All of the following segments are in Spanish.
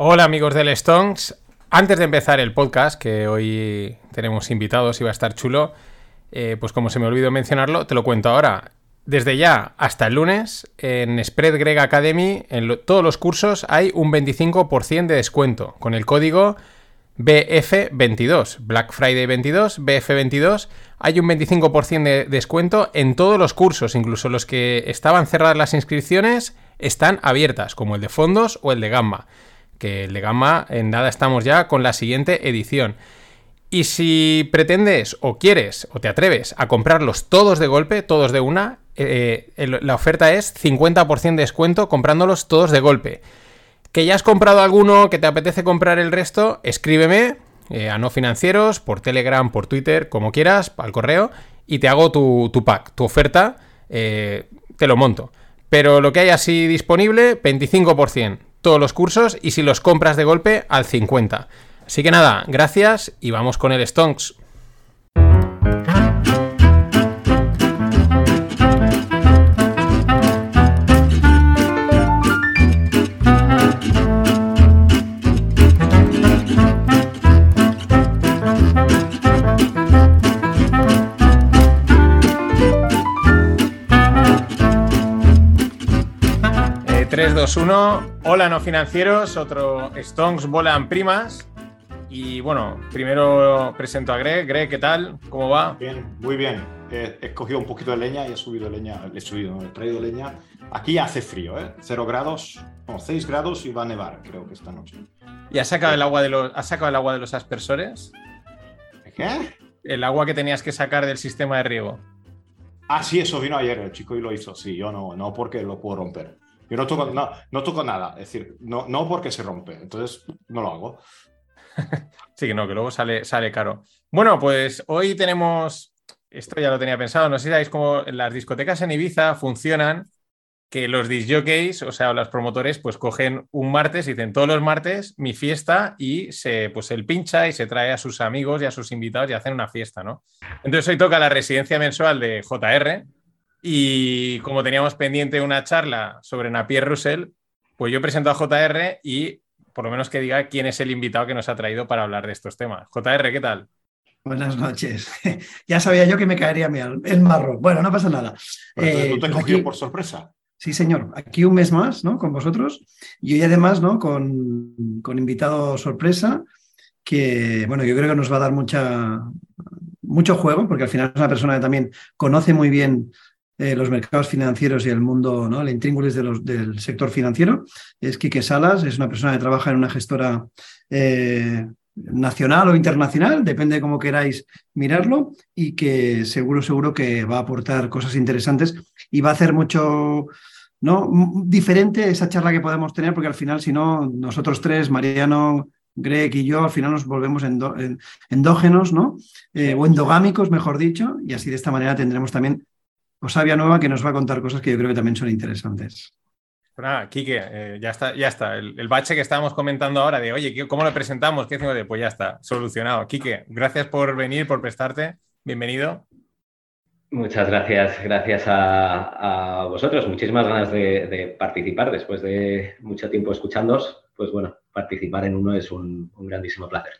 Hola amigos del Stonks. Antes de empezar el podcast, que hoy tenemos invitados y va a estar chulo, eh, pues como se me olvidó mencionarlo, te lo cuento ahora. Desde ya hasta el lunes, en Spread Greg Academy, en todos los cursos hay un 25% de descuento con el código BF22, Black Friday 22, BF22. Hay un 25% de descuento en todos los cursos, incluso los que estaban cerradas las inscripciones están abiertas, como el de fondos o el de Gamma. Que el de Gamma, en nada estamos ya con la siguiente edición. Y si pretendes o quieres o te atreves a comprarlos todos de golpe, todos de una, eh, la oferta es 50% de descuento comprándolos todos de golpe. Que ya has comprado alguno, que te apetece comprar el resto, escríbeme eh, a no financieros, por Telegram, por Twitter, como quieras, al correo, y te hago tu, tu pack, tu oferta, eh, te lo monto. Pero lo que hay así disponible, 25%, todos los cursos, y si los compras de golpe, al 50%. Así que nada, gracias y vamos con el Stonks. 3, 2, 1. Hola, no financieros. Otro Stonks volan primas. Y bueno, primero presento a Greg. Greg, ¿qué tal? ¿Cómo va? Bien, muy bien. He, he cogido un poquito de leña y he subido leña, he subido, no, he traído leña. Aquí hace frío, ¿eh? Cero grados, no, 6 grados y va a nevar, creo que esta noche. ¿Y has sacado el agua de los, has sacado el agua de los aspersores? ¿Qué? El agua que tenías que sacar del sistema de riego. Ah, sí, eso vino ayer, el chico y lo hizo. Sí, yo no, no porque lo puedo romper. Yo no toco, no, no toco nada, es decir, no, no porque se rompe, entonces no lo hago. Sí, que no, que luego sale, sale caro. Bueno, pues hoy tenemos. Esto ya lo tenía pensado. No sé si sabéis cómo las discotecas en Ibiza funcionan. Que los disjockeys, o sea, los promotores, pues cogen un martes y dicen todos los martes mi fiesta y se, pues él pincha y se trae a sus amigos y a sus invitados y hacen una fiesta, ¿no? Entonces hoy toca la residencia mensual de JR y como teníamos pendiente una charla sobre Napier Russell, pues yo presento a JR y por lo menos que diga quién es el invitado que nos ha traído para hablar de estos temas. JR, ¿qué tal? Buenas noches. ya sabía yo que me caería el marrón. Bueno, no pasa nada. Eh, no te he pues cogido aquí- por sorpresa. Sí, señor. Aquí un mes más, ¿no? Con vosotros. Y hoy además, ¿no? Con, con invitado sorpresa, que, bueno, yo creo que nos va a dar mucha, mucho juego, porque al final es una persona que también conoce muy bien eh, los mercados financieros y el mundo, ¿no? El intríngulis del sector financiero. Es Quique Salas, es una persona que trabaja en una gestora eh, nacional o internacional, depende de cómo queráis mirarlo, y que seguro, seguro que va a aportar cosas interesantes y va a hacer mucho, ¿no? Diferente esa charla que podemos tener, porque al final, si no, nosotros tres, Mariano, Greg y yo, al final nos volvemos endógenos, ¿no? Eh, o endogámicos, mejor dicho, y así de esta manera tendremos también Osavia Nueva que nos va a contar cosas que yo creo que también son interesantes. Nada, Quique, eh, ya está, ya está. El, el bache que estábamos comentando ahora de, oye, ¿qué- ¿cómo lo presentamos? ¿Qué hacemos? de? Pues ya está, solucionado. Quique, gracias por venir, por prestarte. Bienvenido. Muchas gracias, gracias a, a vosotros. Muchísimas ganas de, de participar después de mucho tiempo escuchándoos. Pues bueno, participar en uno es un, un grandísimo placer.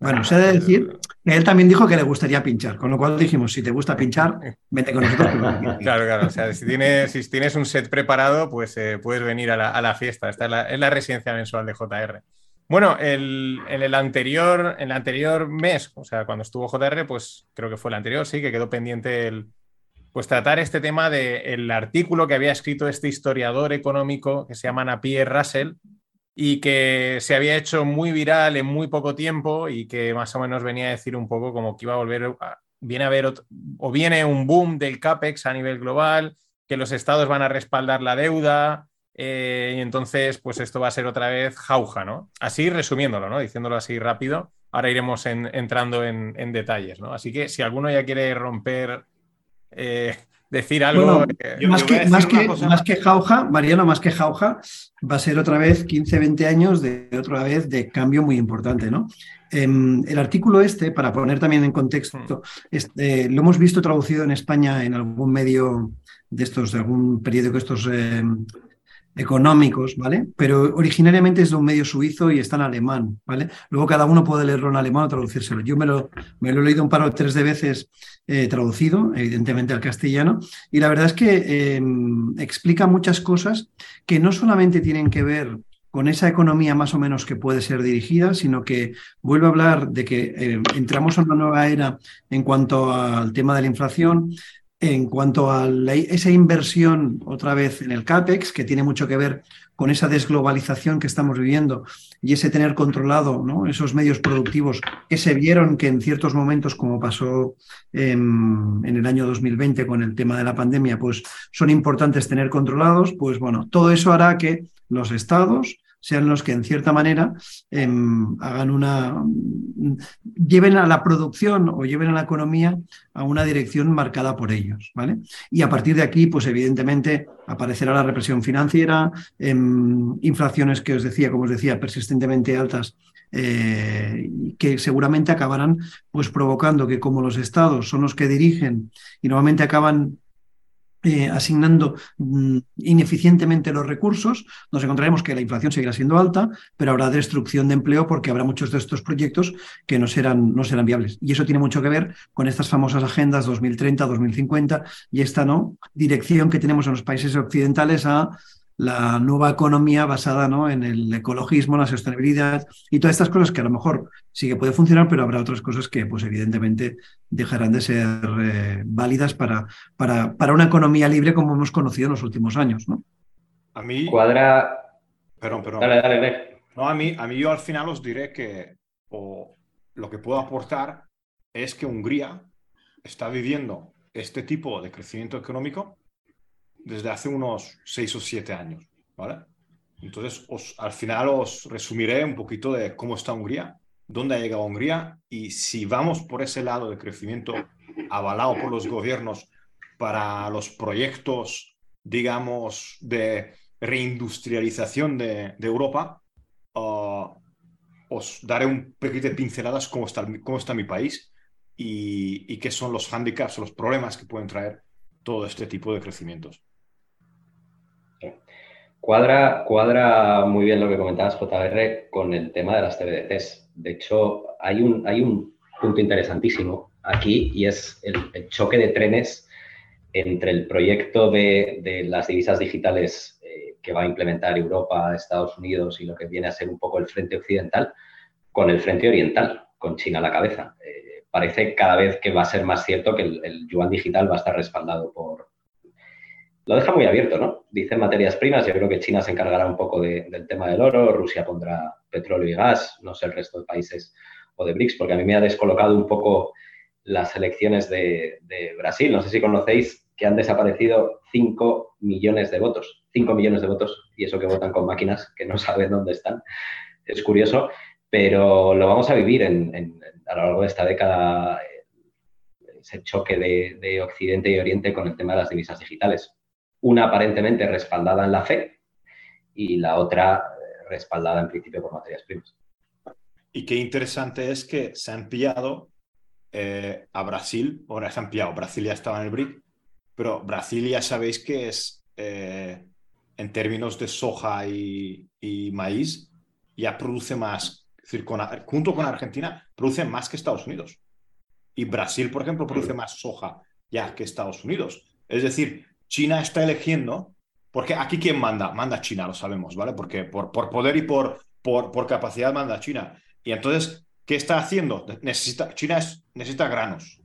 Bueno, se ha de decir que él también dijo que le gustaría pinchar, con lo cual dijimos, si te gusta pinchar, vete con nosotros. Claro, claro. O sea, si tienes, si tienes un set preparado, pues eh, puedes venir a la, a la fiesta. Esta es la, es la residencia mensual de JR. Bueno, el- en el anterior, en el anterior mes, o sea, cuando estuvo JR, pues creo que fue el anterior, sí, que quedó pendiente el, pues tratar este tema del artículo que había escrito este historiador económico que se llama Napier Russell y que se había hecho muy viral en muy poco tiempo y que más o menos venía a decir un poco como que iba a volver, a- viene a haber ot- o viene un boom del CAPEX a nivel global, que los estados van a respaldar la deuda eh, y entonces pues esto va a ser otra vez jauja, ¿no? Así resumiéndolo, ¿no? Diciéndolo así rápido, ahora iremos en- entrando en, en detalles, ¿no? Así que si alguno ya quiere romper eh, decir algo. Bueno, eh, más, que, decir más, que, cosa. más que jauja, Mariano, más que jauja, va a ser otra vez 15, 20 años de otra vez de cambio muy importante, ¿no? Em, el artículo este, para poner también en contexto, este, lo hemos visto traducido en España en algún medio de estos, de algún periódico, estos em, económicos, ¿vale? Pero originariamente es de un medio suizo y está en alemán, ¿vale? Luego cada uno puede leerlo en alemán o traducírselo. Yo me lo, he leído un par o tres de veces eh, traducido, evidentemente al castellano, y la verdad es que em, explica muchas cosas que no solamente tienen que ver con esa economía más o menos que puede ser dirigida, sino que vuelve a hablar de que eh, entramos en una nueva era en cuanto al tema de la inflación, en cuanto a esa inversión otra vez en el CAPEX, que tiene mucho que ver con esa desglobalización que estamos viviendo y ese tener controlado ¿no? esos medios productivos que se vieron que en ciertos momentos, como pasó en, en, el año 2020 con el tema de la pandemia, pues son importantes tener controlados, pues bueno, todo eso hará que los estados sean los que en cierta manera em, hagan una lleven a la producción o lleven a la economía a una dirección marcada por ellos, ¿vale? Y a partir de aquí, pues evidentemente aparecerá la represión financiera, em, inflaciones que os decía, como os decía, persistentemente altas eh, que seguramente acabarán pues provocando que como los estados son los que dirigen y normalmente acaban eh, asignando mm, ineficientemente los recursos, nos encontraremos que la inflación seguirá siendo alta, pero habrá destrucción de empleo porque habrá muchos de estos proyectos que no serán, no serán viables. Y eso tiene mucho que ver con estas famosas agendas 2030, 2050 y esta ¿no? dirección que tenemos en los países occidentales a la nueva economía basada ¿no? en el ecologismo, la sostenibilidad y todas estas cosas que a lo mejor sí que puede funcionar, pero habrá otras cosas que pues evidentemente dejarán de ser eh, válidas para, para, para, una economía libre como hemos conocido en los últimos años. ¿no? A mí... Cuadra... Perdón, perdón. Dale, dale, dale. No, a mí, a mí yo al final os diré que o lo que puedo aportar es que Hungría está viviendo este tipo de crecimiento económico desde hace unos seis o siete años, ¿vale? Entonces, os, al final os resumiré un poquito de cómo está Hungría, dónde ha llegado Hungría y si vamos por ese lado de crecimiento avalado por los gobiernos para los proyectos, digamos, de reindustrialización de, Europa, uh, os daré un poquito de pinceladas cómo está, cómo está mi país y, y qué son los handicaps, los problemas que pueden traer todo este tipo de crecimientos. Cuadra, cuadra muy bien lo que comentabas, JR, con el tema de las TBDCs. De hecho, hay un, hay un punto interesantísimo aquí y es el, choque de trenes entre el proyecto de, las divisas digitales eh, que va a implementar Europa, Estados Unidos y lo que viene a ser un poco el frente occidental con el frente oriental, con China a la cabeza. Eh, parece cada vez que va a ser más cierto que el yuan digital va a estar respaldado por, lo deja muy abierto, ¿no? Dice materias primas, yo creo que China se encargará un poco del tema del oro, Rusia pondrá petróleo y gas, no sé el resto de países o de BRICS, porque a mí me ha descolocado un poco las elecciones de, Brasil. No sé si conocéis que han desaparecido 5 millones de votos. 5 millones de votos, y eso que votan con máquinas que no saben dónde están. Es curioso, pero lo vamos a vivir a lo largo de esta década, ese choque de Occidente y Oriente con el tema de las divisas digitales una aparentemente respaldada en la fe y la otra eh, respaldada en principio por materias primas. Y qué interesante es que se han pillado eh, a Brasil, ahora se han pillado, Brasil ya estaba en el BRIC, pero Brasil ya sabéis que es, eh, en términos de soja y, maíz, ya produce más, es decir, junto con Argentina, produce más que Estados Unidos. Y Brasil, por ejemplo, produce más soja ya que Estados Unidos. Es decir, China está eligiendo, porque aquí quién manda, manda China, lo sabemos, ¿vale? Porque por, poder y por, capacidad manda China. Y entonces, ¿qué está haciendo? Necesita, China necesita granos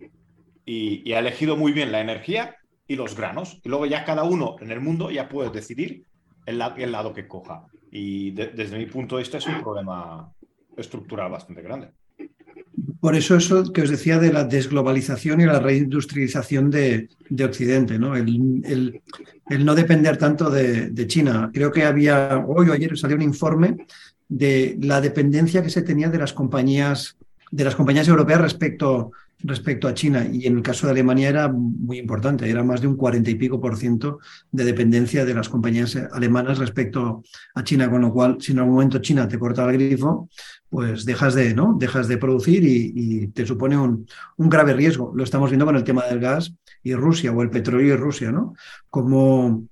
y, ha elegido muy bien la energía y los granos. Y luego ya cada uno en el mundo ya puede decidir el lado que coja. Y desde mi punto de vista es un problema estructural bastante grande. Por eso eso que os decía de la desglobalización y la reindustrialización de, Occidente, ¿no? El, no depender tanto de, China. Creo que había, hoy o ayer salió un informe de la dependencia que se tenía de las compañías, de las compañías europeas respecto, respecto a China. Y en el caso de Alemania era muy importante, era más de un cuarenta y pico por ciento de dependencia de las compañías alemanas respecto a China, con lo cual, si en algún momento China te corta el grifo, pues dejas de, ¿no? dejas de producir y, te supone un, un, grave riesgo. Lo estamos viendo con el tema del gas y Rusia, o el petróleo y Rusia, ¿no? Como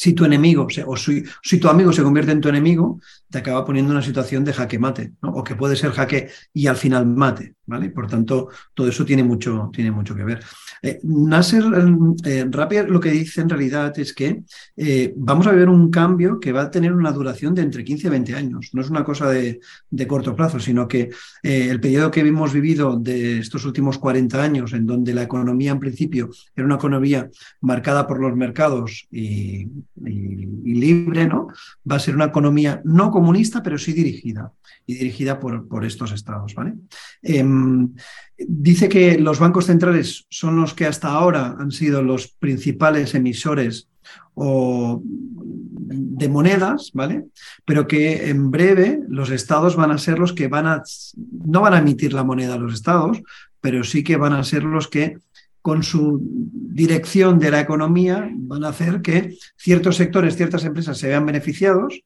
si tu enemigo o si, si, tu amigo se convierte en tu enemigo, te acaba poniendo en una situación de jaque mate, o que puede ser jaque y al final mate. ¿vale? Por tanto, todo eso tiene mucho, tiene mucho que ver. Eh, Nasser eh, lo que dice en realidad es que eh, vamos a ver un cambio que va a tener una duración de entre 15 y 20 años. No es una cosa de, de corto plazo, sino que eh, el periodo que hemos vivido de estos últimos 40 años, en donde la economía en principio era una economía marcada por los mercados y, y, libre, ¿no? Va a ser una economía no comunista, pero sí dirigida, y dirigida por, por estos estados. Em, dice que los bancos centrales son los que hasta ahora han sido los principales emisores o de monedas, ¿vale? Pero que en breve los estados van a ser los que van a, no van a emitir la moneda a los estados, pero sí que van a ser los que con su dirección de la economía van a hacer que ciertos sectores, ciertas empresas se vean beneficiados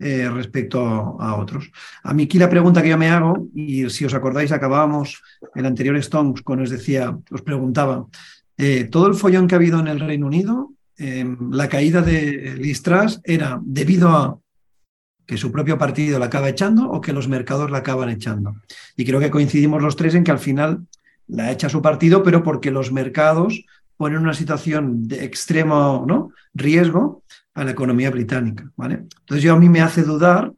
eh, respecto a, otros. A mí aquí la pregunta que yo me hago, y si os acordáis, acabábamos el anterior Stones cuando os decía, os preguntaba, eh, todo el follón que ha habido en el Reino Unido, em, la caída de Listras era debido a que su propio partido la acaba echando o que los mercados la acaban echando. Y creo que coincidimos los tres en que al final la echa su partido, pero porque los mercados ponen una situación de extremo ¿no? riesgo a la economía británica. Entonces yo a mí me hace dudar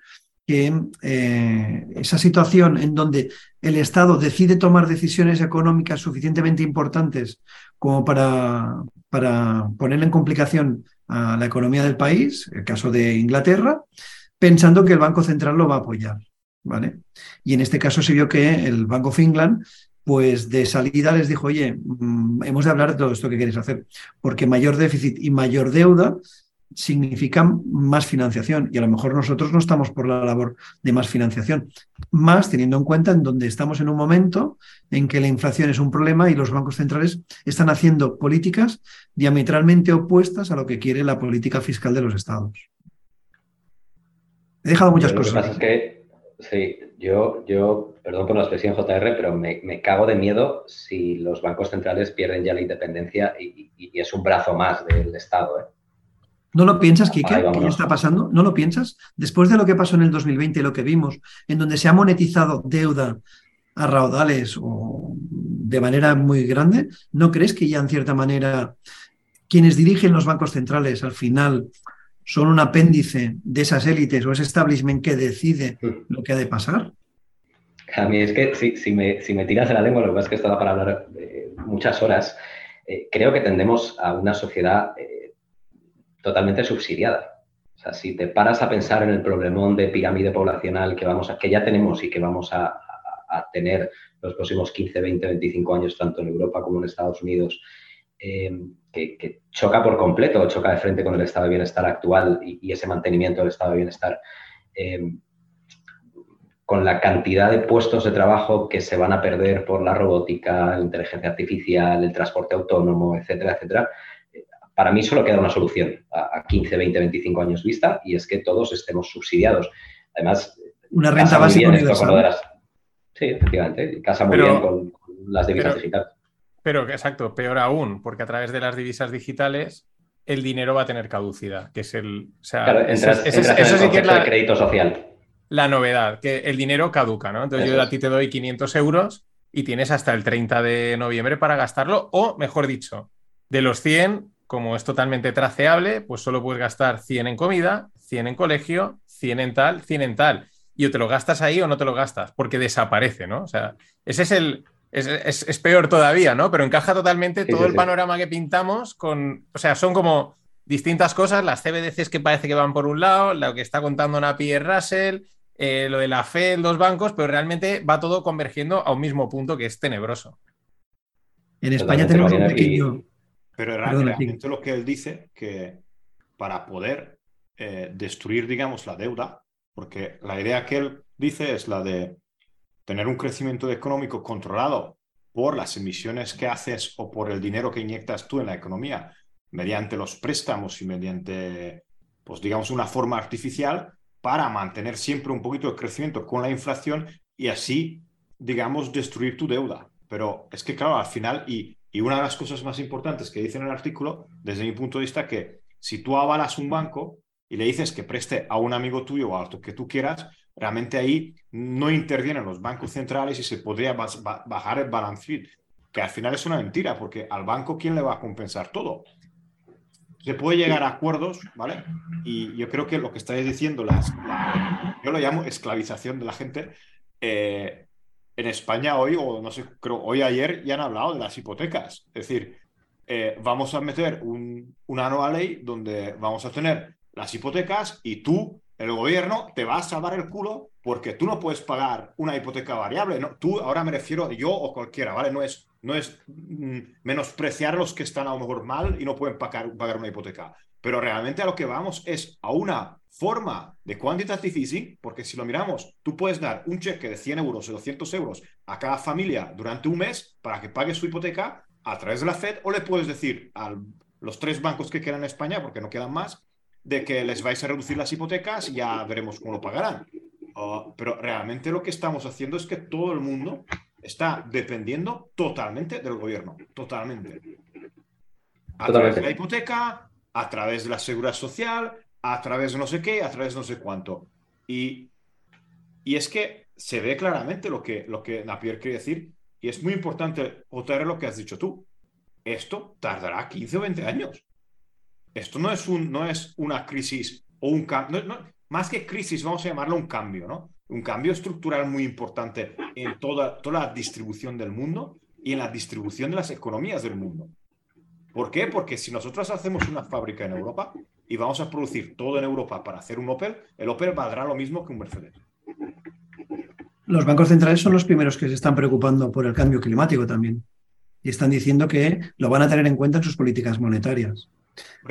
que eh, esa situación en donde el Estado decide tomar decisiones económicas suficientemente importantes como para, para poner en complicación a la economía del país, el caso de Inglaterra, pensando que el Banco Central lo va a apoyar. ¿vale? Y en este caso se vio que el Bank of England pues de salida les dijo, oye, mm, hemos de hablar de todo esto que queréis hacer, porque mayor déficit y mayor deuda significan más financiación y a lo mejor nosotros no estamos por la labor de más financiación, más teniendo en cuenta en donde estamos en un momento en que la inflación es un problema y los bancos centrales están haciendo políticas diametralmente opuestas a lo que quiere la política fiscal de los estados. He dejado muchas cosas. que, sí, yo, yo, perdón por la expresión JR, pero me, cago de miedo si los bancos centrales pierden ya la independencia y, es un brazo más del Estado. ¿eh? ¿No lo piensas, Kike? ¿Qué está pasando? ¿No lo piensas? Después de lo que pasó en el 2020 y lo que vimos, en donde se ha monetizado deuda a raudales o de manera muy grande, ¿no crees que ya en cierta manera quienes dirigen los bancos centrales al final son un apéndice de esas élites o ese establishment que decide mm. lo que ha de pasar? A mí es que si, me, si me, tiras de la lengua, lo que pasa es que esto para hablar muchas horas, eh, creo que tendemos a una sociedad eh, totalmente subsidiada. O sea, si te paras a pensar en el problemón de pirámide poblacional que, vamos a, que ya tenemos y que vamos a, tener los próximos 15, 20, 25 años, tanto en Europa como en Estados Unidos, eh, que, choca por completo, choca de frente con el estado de bienestar actual y, ese mantenimiento del estado de bienestar, eh, con la cantidad de puestos de trabajo que se van a perder por la robótica, la inteligencia artificial, el transporte autónomo, etcétera, etcétera, para mí solo queda una solución a, 15, 20, 25 años vista y es que todos estemos subsidiados. Además, una renta básica universal. Sí, efectivamente, casa muy bien con, las divisas digitales. Pero, exacto, peor aún, porque a través de las divisas digitales el dinero va a tener caducidad, que es el... O sea, claro, eso sí que es la, crédito social. La novedad, que el dinero caduca, ¿no? Entonces yo a ti te doy 500 euros y tienes hasta el 30 de noviembre para gastarlo, o mejor dicho, de los 100, como es totalmente traceable, pues solo puedes gastar 100 en comida, 100 en colegio, 100 en tal, 100 en tal. Y o te lo gastas ahí o no te lo gastas, porque desaparece, ¿no? O sea, ese es el, es, peor todavía, ¿no? Pero encaja totalmente todo el panorama que pintamos con, o sea, son como distintas cosas, las CBDCs que parece que van por un lado, lo que está contando Napier Russell, eh, lo de la fe en los bancos, pero realmente va todo convergiendo a un mismo punto que es tenebroso. En España tenemos un pequeño... Pero realmente lo que él dice, que para poder eh, destruir, digamos, la deuda, porque la idea que él dice es la de tener un crecimiento económico controlado por las emisiones que haces o por el dinero que inyectas tú en la economía mediante los préstamos y mediante, pues digamos, una forma artificial para mantener siempre un poquito de crecimiento con la inflación y así, digamos, destruir tu deuda. Pero es que, claro, al final, y, y una de las cosas más importantes que dice en el artículo, desde mi punto de vista, que si tú avalas un banco y le dices que preste a un amigo tuyo o a lo que tú quieras, realmente ahí no intervienen los bancos centrales y se podría bajar el balance que al final es una mentira, porque al banco, ¿quién le va a compensar todo? Se puede llegar a acuerdos, ¿vale? Y yo creo que lo que estáis diciendo, las, yo lo llamo esclavización de la gente, eh, en España hoy, o no sé, creo hoy ayer ya han hablado de las hipotecas. Es decir, eh, vamos a meter un, una nueva ley donde vamos a tener las hipotecas y tú, el gobierno, te vas a salvar el culo porque tú no puedes pagar una hipoteca variable. ¿no? Tú, ahora me refiero yo o cualquiera, ¿vale? No es, no es mm, menospreciar los que están a lo mejor mal y no pueden pagar, pagar una hipoteca. Pero realmente a lo que vamos es a una forma de quantitative easing, porque si lo miramos, tú puedes dar un cheque de 100 euros o 200 euros a cada familia durante un mes para que pague su hipoteca a través de la Fed, o le puedes decir a los tres bancos que quedan en España, porque no quedan más, de que les vais a reducir las hipotecas y ya veremos cómo lo pagarán. Oh, pero realmente lo que estamos haciendo es que todo el mundo está dependiendo totalmente del gobierno, totalmente. A través de la hipoteca, a través de la seguridad social, a través de no sé qué, a través de no sé cuánto. Y, y es que se ve claramente lo que, lo que Napier quiere decir, y es muy importante, otra lo que has dicho tú. Esto tardará 15 o 20 años. Esto no es, un, no es una crisis o un cambio, más que crisis, vamos a llamarlo un cambio, ¿no? Un cambio estructural muy importante en toda, toda la distribución del mundo y en la distribución de las economías del mundo. ¿Por qué? Porque si nosotros hacemos una fábrica en Europa y vamos a producir todo en Europa para hacer un Opel, el Opel valdrá lo mismo que un Mercedes. Los bancos centrales son los primeros que se están preocupando por el cambio climático también. Y están diciendo que lo van a tener en cuenta en sus políticas monetarias.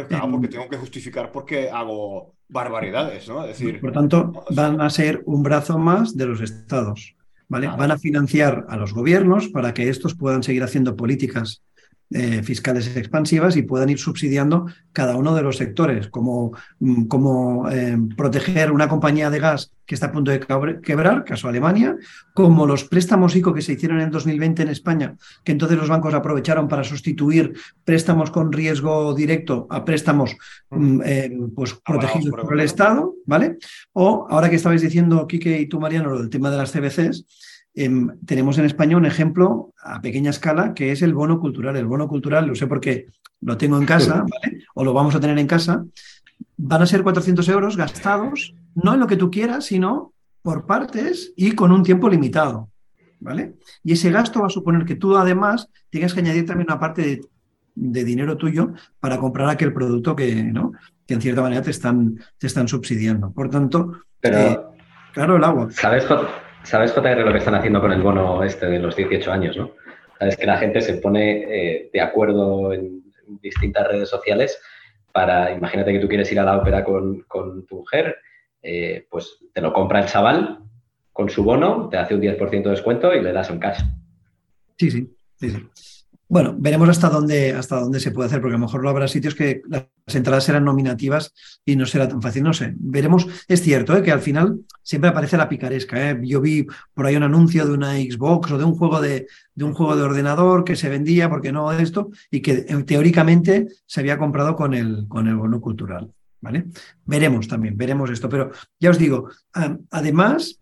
claro, porque tengo que justificar porque hago barbaridades, ¿no? Es decir, por tanto, van a ser un brazo más de los estados, ¿vale? Van a financiar a los gobiernos para que estos puedan seguir haciendo políticas eh, fiscales expansivas y puedan ir subsidiando cada uno de los sectores, como, mm, como eh, proteger una compañía de gas que está a punto de quebrar, caso Alemania, como los préstamos ICO que se hicieron en 2020 en España, que entonces los bancos aprovecharon para sustituir préstamos con riesgo directo a préstamos mm, eh, pues, protegidos por el Estado, ¿vale? O ahora que estabais diciendo, Quique y tú, Mariano, lo del tema de las CBCs, Em, tenemos en España un ejemplo a pequeña escala que es el bono cultural. El bono cultural, lo sé porque lo tengo en casa, o lo vamos a tener en casa, van a ser 400 euros gastados, no en lo que tú quieras, sino por partes y con un tiempo limitado. ¿vale? Y ese gasto va a suponer que tú además tienes que añadir también una parte de, dinero tuyo para comprar aquel producto que, ¿no? que en cierta manera te están, te están subsidiando. Por tanto, eh, claro, el agua. ¿Sabes, ¿Sabes, JR, lo que están haciendo con el bono este de los 18 años, no? Sabes que la gente se pone eh, de acuerdo en distintas redes sociales para, imagínate que tú quieres ir a la ópera con, tu mujer, eh, pues te lo compra el chaval con su bono, te hace un 10% de descuento y le das un cash. Sí, sí, sí, sí. Bueno, veremos hasta dónde, hasta dónde se puede hacer, porque a lo mejor no habrá sitios que las entradas serán nominativas y no será tan fácil. No sé, veremos. Es cierto ¿eh? que al final siempre aparece la picaresca. ¿eh? Yo vi por ahí un anuncio de una Xbox o de un juego de, de un juego de ordenador que se vendía, porque no esto, y que eh, teóricamente se había comprado con el, con el bono cultural. ¿vale? Veremos también, veremos esto. Pero ya os digo, además,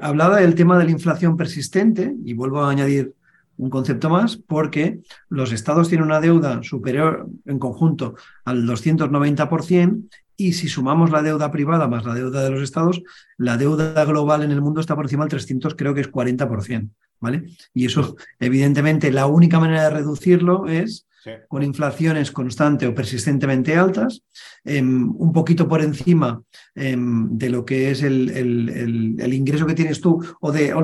hablaba del tema de la inflación persistente, y vuelvo a añadir un concepto más, porque los estados tienen una deuda superior en conjunto al 290% y si sumamos la deuda privada más la deuda de los estados, la deuda global en el mundo está por encima del 300, creo que es 40%, ¿vale? Y eso, evidentemente, la única manera de reducirlo es con inflaciones constantes o persistentemente altas, em, un poquito por encima em, de lo que es el, el, ingreso que tienes tú o, de,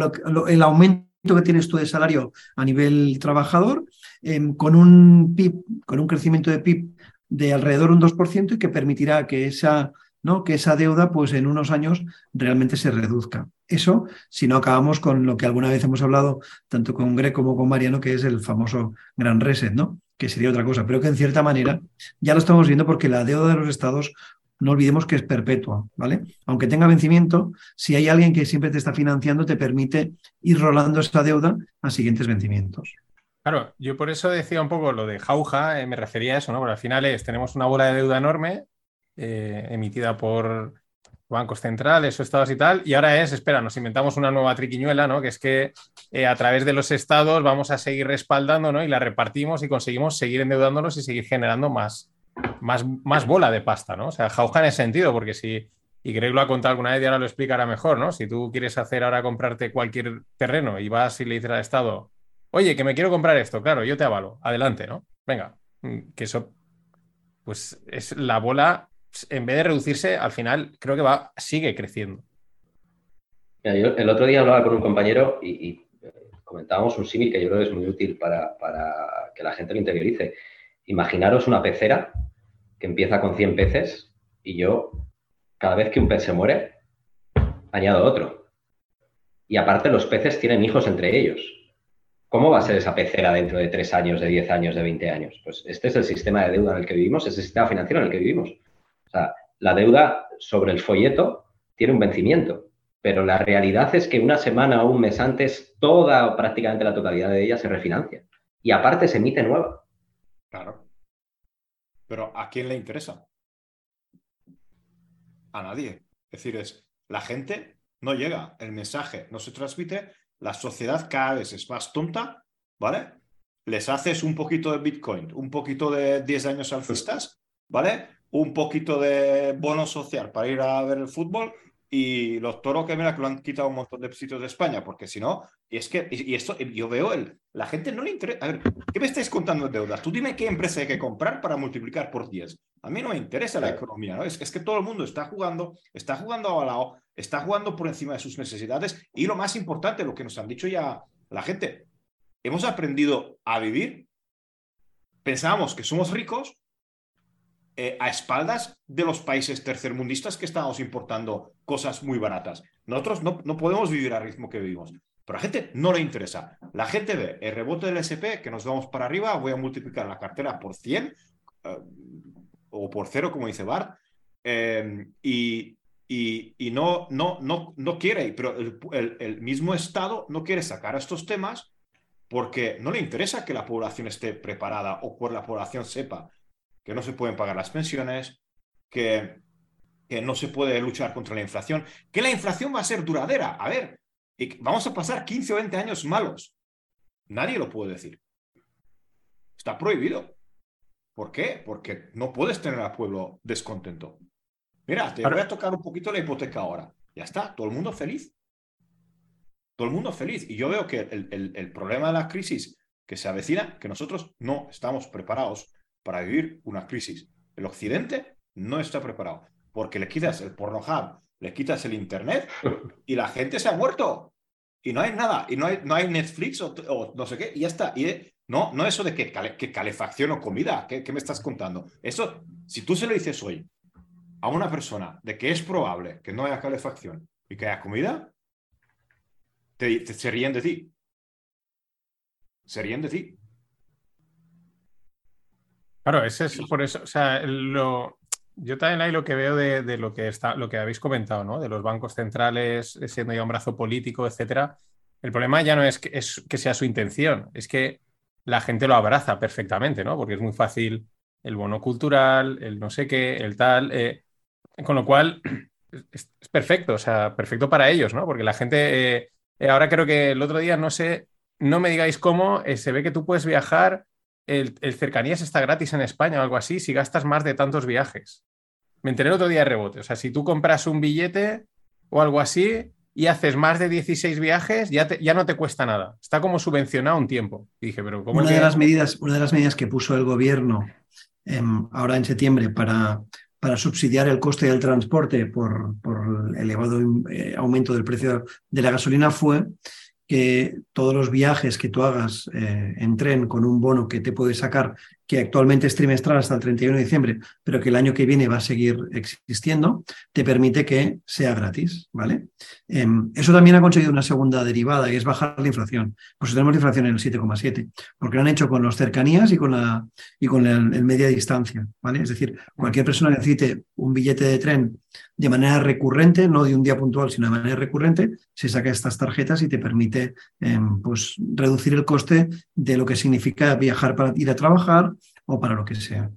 el aumento que tienes tú de salario a nivel trabajador, em, con un PIB, con un crecimiento de PIB de alrededor un 2% y que permitirá que esa, ¿no? que esa deuda pues en unos años realmente se reduzca. Eso si no acabamos con lo que alguna vez hemos hablado tanto con Greg como con Mariano, que es el famoso gran reset, ¿no? que sería otra cosa, pero que en cierta manera ya lo estamos viendo porque la deuda de los estados no olvidemos que es perpetua, ¿vale? Aunque tenga vencimiento, si hay alguien que siempre te está financiando, te permite ir rolando esa deuda a siguientes vencimientos. Claro, yo por eso decía un poco lo de jauja, eh, me refería a eso, ¿no? Porque al final es, tenemos una bola de deuda enorme eh, emitida por bancos centrales o estados y tal, y ahora es, espera, nos inventamos una nueva triquiñuela, ¿no? Que es que eh, a través de los estados vamos a seguir respaldando, ¿no? Y la repartimos y conseguimos seguir endeudándonos y seguir generando más, más, más bola de pasta, ¿no? O sea, jauja en ese sentido, porque si, y Greg lo ha contado alguna vez y ahora lo explicará mejor, ¿no? Si tú quieres hacer ahora comprarte cualquier terreno y vas y le dices al Estado, oye, que me quiero comprar esto, claro, yo te avalo, adelante, ¿no? Venga, mm, que eso, pues es la bola, en vez de reducirse, al final creo que va, sigue creciendo. el otro día hablaba con un compañero y, eh, comentábamos un símil que yo creo que es muy útil para, que la gente lo interiorice. Imaginaros una pecera que empieza con 100 peces y yo, cada vez que un pez se muere, añado otro. Y aparte los peces tienen hijos entre ellos. ¿Cómo va a ser esa pecera dentro de tres años, de diez años, de 20 años? Pues este es el sistema de deuda en el que vivimos, es el sistema financiero en el que vivimos. O sea, la deuda sobre el folleto tiene un vencimiento, pero la realidad es que una semana o un mes antes, toda o prácticamente la totalidad de ella se refinancia. Y aparte se emite nueva. Claro. Pero ¿a quién le interesa? A nadie. Es decir, es la gente no llega, el mensaje no se transmite la sociedad cada vez es más tonta, ¿vale? Les haces un poquito de Bitcoin, un poquito de 10 años alcistas, ¿vale? Un poquito de bono social para ir a ver el fútbol y los toros que mira que lo han quitado un montón de sitios de España, porque si no, y es que, y, esto, yo veo el, la gente no le interesa, a ver, ¿qué me estáis contando de deudas? Tú dime qué empresa hay que comprar para multiplicar por 10. A mí no me interesa la economía, ¿no? Es, es que todo el mundo está jugando, está jugando a lado, está jugando por encima de sus necesidades y lo más importante, lo que nos han dicho ya la gente, hemos aprendido a vivir, pensábamos que somos ricos eh, a espaldas de los países tercermundistas que estamos importando cosas muy baratas. Nosotros no, no podemos vivir al ritmo que vivimos. Pero a la gente no le interesa. La gente ve el rebote del SP, que nos vamos para arriba, voy a multiplicar la cartera por 100 eh, o por cero, como dice Bart, eh, y, y, no, no, no, no quiere, pero el, el, mismo Estado no quiere sacar estos temas porque no le interesa que la población esté preparada o que la población sepa que no se pueden pagar las pensiones, que, que no se puede luchar contra la inflación, que la inflación va a ser duradera. A ver, vamos a pasar 15 o 20 años malos. Nadie lo puede decir. Está prohibido. ¿Por qué? Porque no puedes tener al pueblo descontento. Mira, te voy a tocar un poquito la hipoteca ahora. Ya está, todo el mundo feliz. Todo el mundo feliz. Y yo veo que el, el, problema de la crisis que se avecina, que nosotros no estamos preparados para vivir una crisis. El Occidente no está preparado porque le quitas el porno hub, le quitas el Internet y la gente se ha muerto. Y no hay nada, y no hay, no hay Netflix o, no sé qué, y ya está. Y eh, no, no eso de que, que calefacción o comida, ¿qué, ¿qué me estás contando? Eso, si tú se lo dices hoy a una persona de que es probable que no haya calefacción y que haya comida, te, se ríen de ti. Se ríen de ti. Claro, ese es por eso, o sea, lo, yo también ahí lo que veo de, lo que está, lo que habéis comentado, ¿no? De los bancos centrales siendo ya un brazo político, etcétera. El problema ya no es que, sea su intención, es que la gente lo abraza perfectamente, ¿no? Porque es muy fácil el bono cultural, el no sé qué, el tal. Eh, con lo cual, es, perfecto, o sea, perfecto para ellos, ¿no? Porque la gente, eh, eh, ahora creo que el otro día, no sé, no me digáis cómo, eh, se ve que tú puedes viajar, el, cercanías está gratis en España o algo así, si gastas más de tantos viajes. Me enteré el otro día de rebote, o sea, si tú compras un billete o algo así y haces más de 16 viajes, ya, ya no te cuesta nada. Está como subvencionado un tiempo. dije, pero ¿cómo una, de las medidas, una de las medidas que puso el gobierno em, ahora en septiembre para para subsidiar el coste del transporte por, por el elevado eh, aumento del precio de la gasolina fue que todos los viajes que tú hagas eh, en tren con un bono que te puede sacar que actualmente es trimestral hasta el 31 de diciembre, pero que el año que viene va a seguir existiendo, te permite que sea gratis, ¿vale? Em, eso también ha conseguido una segunda derivada y es bajar la inflación. Pues tenemos la inflación en el 7,7, porque lo han hecho con los cercanías y con, la, y con el, media distancia, ¿vale? Es decir, cualquier persona que necesite un billete de tren de manera recurrente, no de un día puntual, sino de manera recurrente, se saca estas tarjetas y te permite em, pues, reducir el coste de lo que significa viajar para ir a trabajar o para lo que sea.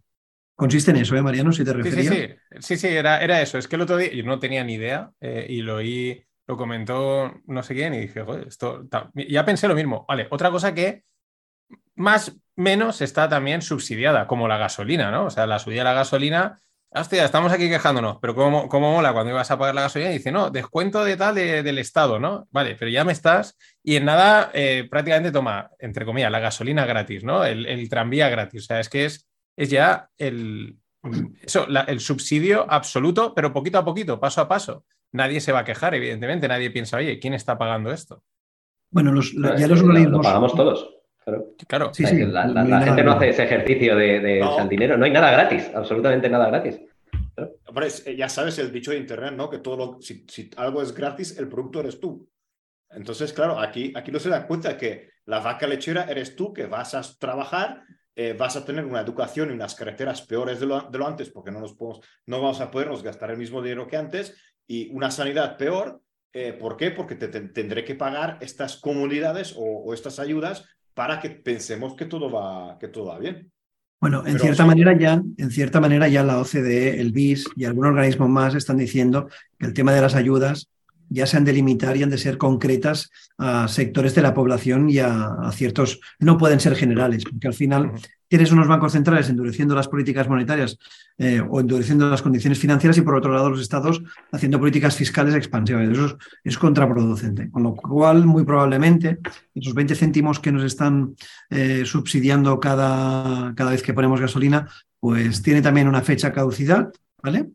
Consiste en eso, ¿eh, Mariano? Si te referías. Sí, sí, sí, sí, era, era, eso. Es que el otro día yo no tenía ni idea eh, y lo oí, lo comentó no sé quién y dije, joder, esto. Ya pensé lo mismo. Vale, otra cosa que más menos está también subsidiada, como la gasolina, ¿no? O sea, la subida de la gasolina Hostia, estamos aquí quejándonos, pero ¿cómo, cómo mola cuando ibas a pagar la gasolina? Y dice, no, descuento de tal del Estado, ¿no? Vale, pero ya me estás y en nada eh, prácticamente toma, entre comillas, la gasolina gratis, ¿no? El, tranvía gratis. O sea, es que es, es ya el, eso, el subsidio absoluto, pero poquito a poquito, paso a paso. Nadie se va a quejar, evidentemente, nadie piensa, oye, ¿quién está pagando esto? Bueno, los, ya los organismos... Lo pagamos todos. Claro. la, gente no hace ese ejercicio de, no. dinero. No hay nada gratis, absolutamente nada gratis. Hombre, eh, ya sabes el dicho de Internet, ¿no? Que todo lo, si, algo es gratis, el producto eres tú. Entonces, claro, aquí, aquí no se da cuenta que la vaca lechera eres tú, que vas a trabajar, eh, vas a tener una educación y unas carreteras peores de lo, de lo antes, porque no, nos podemos, no vamos a podernos gastar el mismo dinero que antes, y una sanidad peor. Eh, ¿Por qué? Porque te, tendré que pagar estas comunidades o, o estas ayudas para que pensemos que todo va, que todo va bien. Bueno, en cierta manera ya, en cierta manera ya la OCDE, el BIS y algunos organismos más están diciendo que el tema de las ayudas ya se han de limitar y han de ser concretas a sectores de la población y a, ciertos, no pueden ser generales, porque al final tienes unos bancos centrales endureciendo las políticas monetarias eh, o endureciendo las condiciones financieras y por otro lado los estados haciendo políticas fiscales expansivas. Eso es, contraproducente. Con lo cual, muy probablemente, esos 20 céntimos que nos están eh, subsidiando cada, cada vez que ponemos gasolina, pues tiene también una fecha caducidad, ¿vale?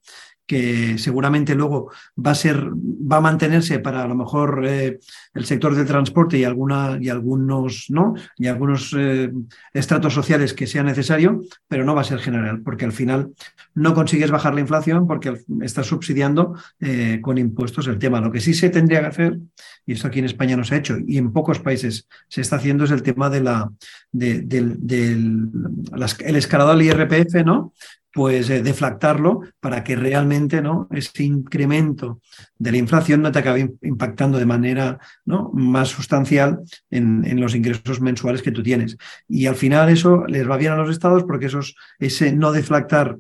Que seguramente luego va a ser, va a mantenerse para a lo mejor eh, el sector del transporte y, y algunos, ¿no? Y algunos eh, estratos sociales que sea necesario, pero no va a ser general, porque al final no consigues bajar la inflación porque estás subsidiando eh, con impuestos el tema. Lo que sí se tendría que hacer, y esto aquí en España no se ha hecho, y en pocos países se está haciendo, es el tema de la, del, el escalado al IRPF, ¿no? Pues eh, deflactarlo para que realmente ¿no? ese incremento de la inflación no te acabe impactando de manera ¿no? más sustancial en, los ingresos mensuales que tú tienes. Y al final eso les va bien a los estados porque esos, ese no deflactar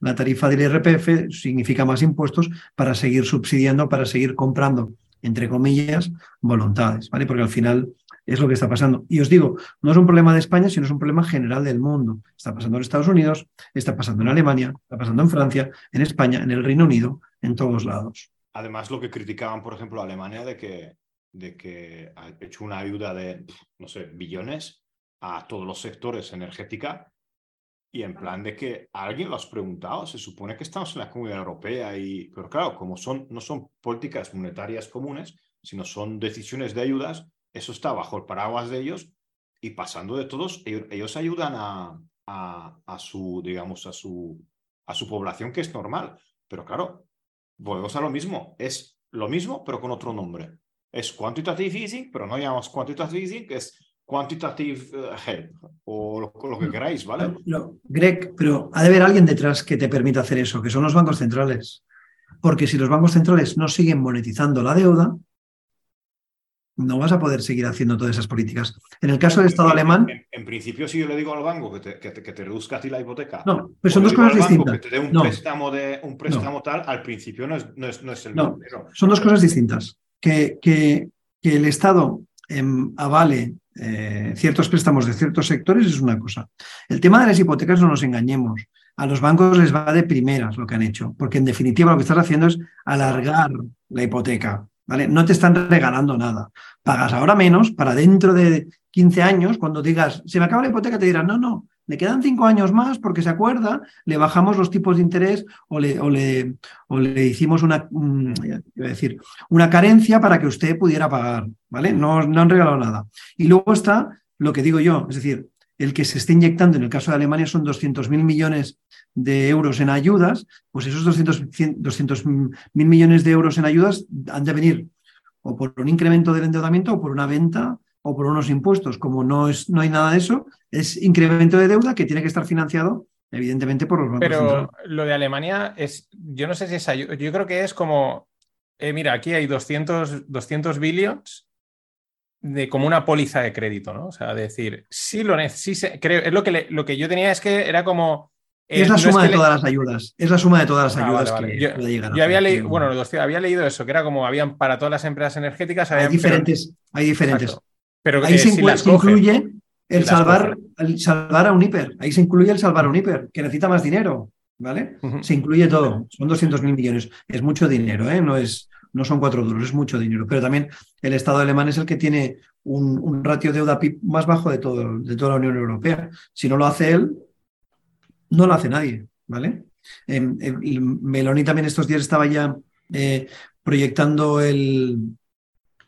la tarifa del IRPF significa más impuestos para seguir subsidiando, para seguir comprando, entre comillas, voluntades, ¿vale? Porque al final es lo que está pasando. Y os digo, no es un problema de España, sino es un problema general del mundo. Está pasando en Estados Unidos, está pasando en Alemania, está pasando en Francia, en España, en el Reino Unido, en todos lados. Además, lo que criticaban, por ejemplo, Alemania de que, de que ha hecho una ayuda de, no sé, billones a todos los sectores energética y en plan de que alguien lo has preguntado, se supone que estamos en la Comunidad Europea y, pero claro, como son, no son políticas monetarias comunes, sino son decisiones de ayudas, eso está bajo el paraguas de ellos y pasando de todos, ellos, ayudan a, a, su, digamos, a su, a su población, que es normal. Pero claro, volvemos a lo mismo. Es lo mismo, pero con otro nombre. Es quantitative easing, pero no llamamos quantitative easing, es quantitative eh, help o lo, que queráis, ¿vale? Greg, pero ha de haber alguien detrás que te permita hacer eso, que son los bancos centrales. Porque si los bancos centrales no siguen monetizando la deuda, no vas a poder seguir haciendo todas esas políticas. En el caso del Estado alemán... En, principio, si yo le digo al banco que te, que te, reduzca a ti la hipoteca... No, pero son dos cosas distintas. Que te dé un préstamo, de, un préstamo tal, al principio no es, no es, no es el no, son dos cosas distintas. Que, que, que el Estado em, avale eh, ciertos préstamos de ciertos sectores es una cosa. El tema de las hipotecas no nos engañemos. A los bancos les va de primeras lo que han hecho, porque en definitiva lo que estás haciendo es alargar la hipoteca. No te están regalando nada. Pagas ahora menos para dentro de 15 años, cuando digas, se me acaba la hipoteca, te dirán, no, no, le quedan 5 años más porque se acuerda, le bajamos los tipos de interés o le, o le, o le hicimos una, decir, una carencia para que usted pudiera pagar, ¿vale? No, no han regalado nada. Y luego está lo que digo yo, es decir, el que se esté inyectando, en el caso de Alemania son 200.000 millones de euros en ayudas, pues esos 200.000 200 millones de euros en ayudas han de venir o por un incremento del endeudamiento o por una venta o por unos impuestos. Como no, es, no hay nada de eso, es incremento de deuda que tiene que estar financiado evidentemente por los bancos Pero lo de Alemania es, yo no sé si es yo creo que es como, eh, mira, aquí hay 200, 200 billions de como una póliza de crédito, ¿no? O sea, decir, sí lo necesito, creo, es lo que, lo que yo tenía es que era como... Eh, es la suma de todas las ayudas. Es la suma de todas las ah, ayudas que yo, yo había leído, bueno, había leído eso, que era como habían para todas las empresas energéticas. hay diferentes, hay diferentes. Pero Ahí se, incluye el salvar, el salvar a un hiper. Ahí se incluye el salvar a un hiper, que necesita más dinero. ¿Vale? Se incluye todo. Son 200 mil millones. Es mucho dinero, ¿eh? No es, no son cuatro duros, es mucho dinero. Pero también el Estado alemán es el que tiene un, ratio de deuda más bajo de, todo, de toda la Unión Europea. Si no lo hace él, no lo hace nadie, ¿vale? Em, em, Meloni también estos días estaba ya eh, proyectando el,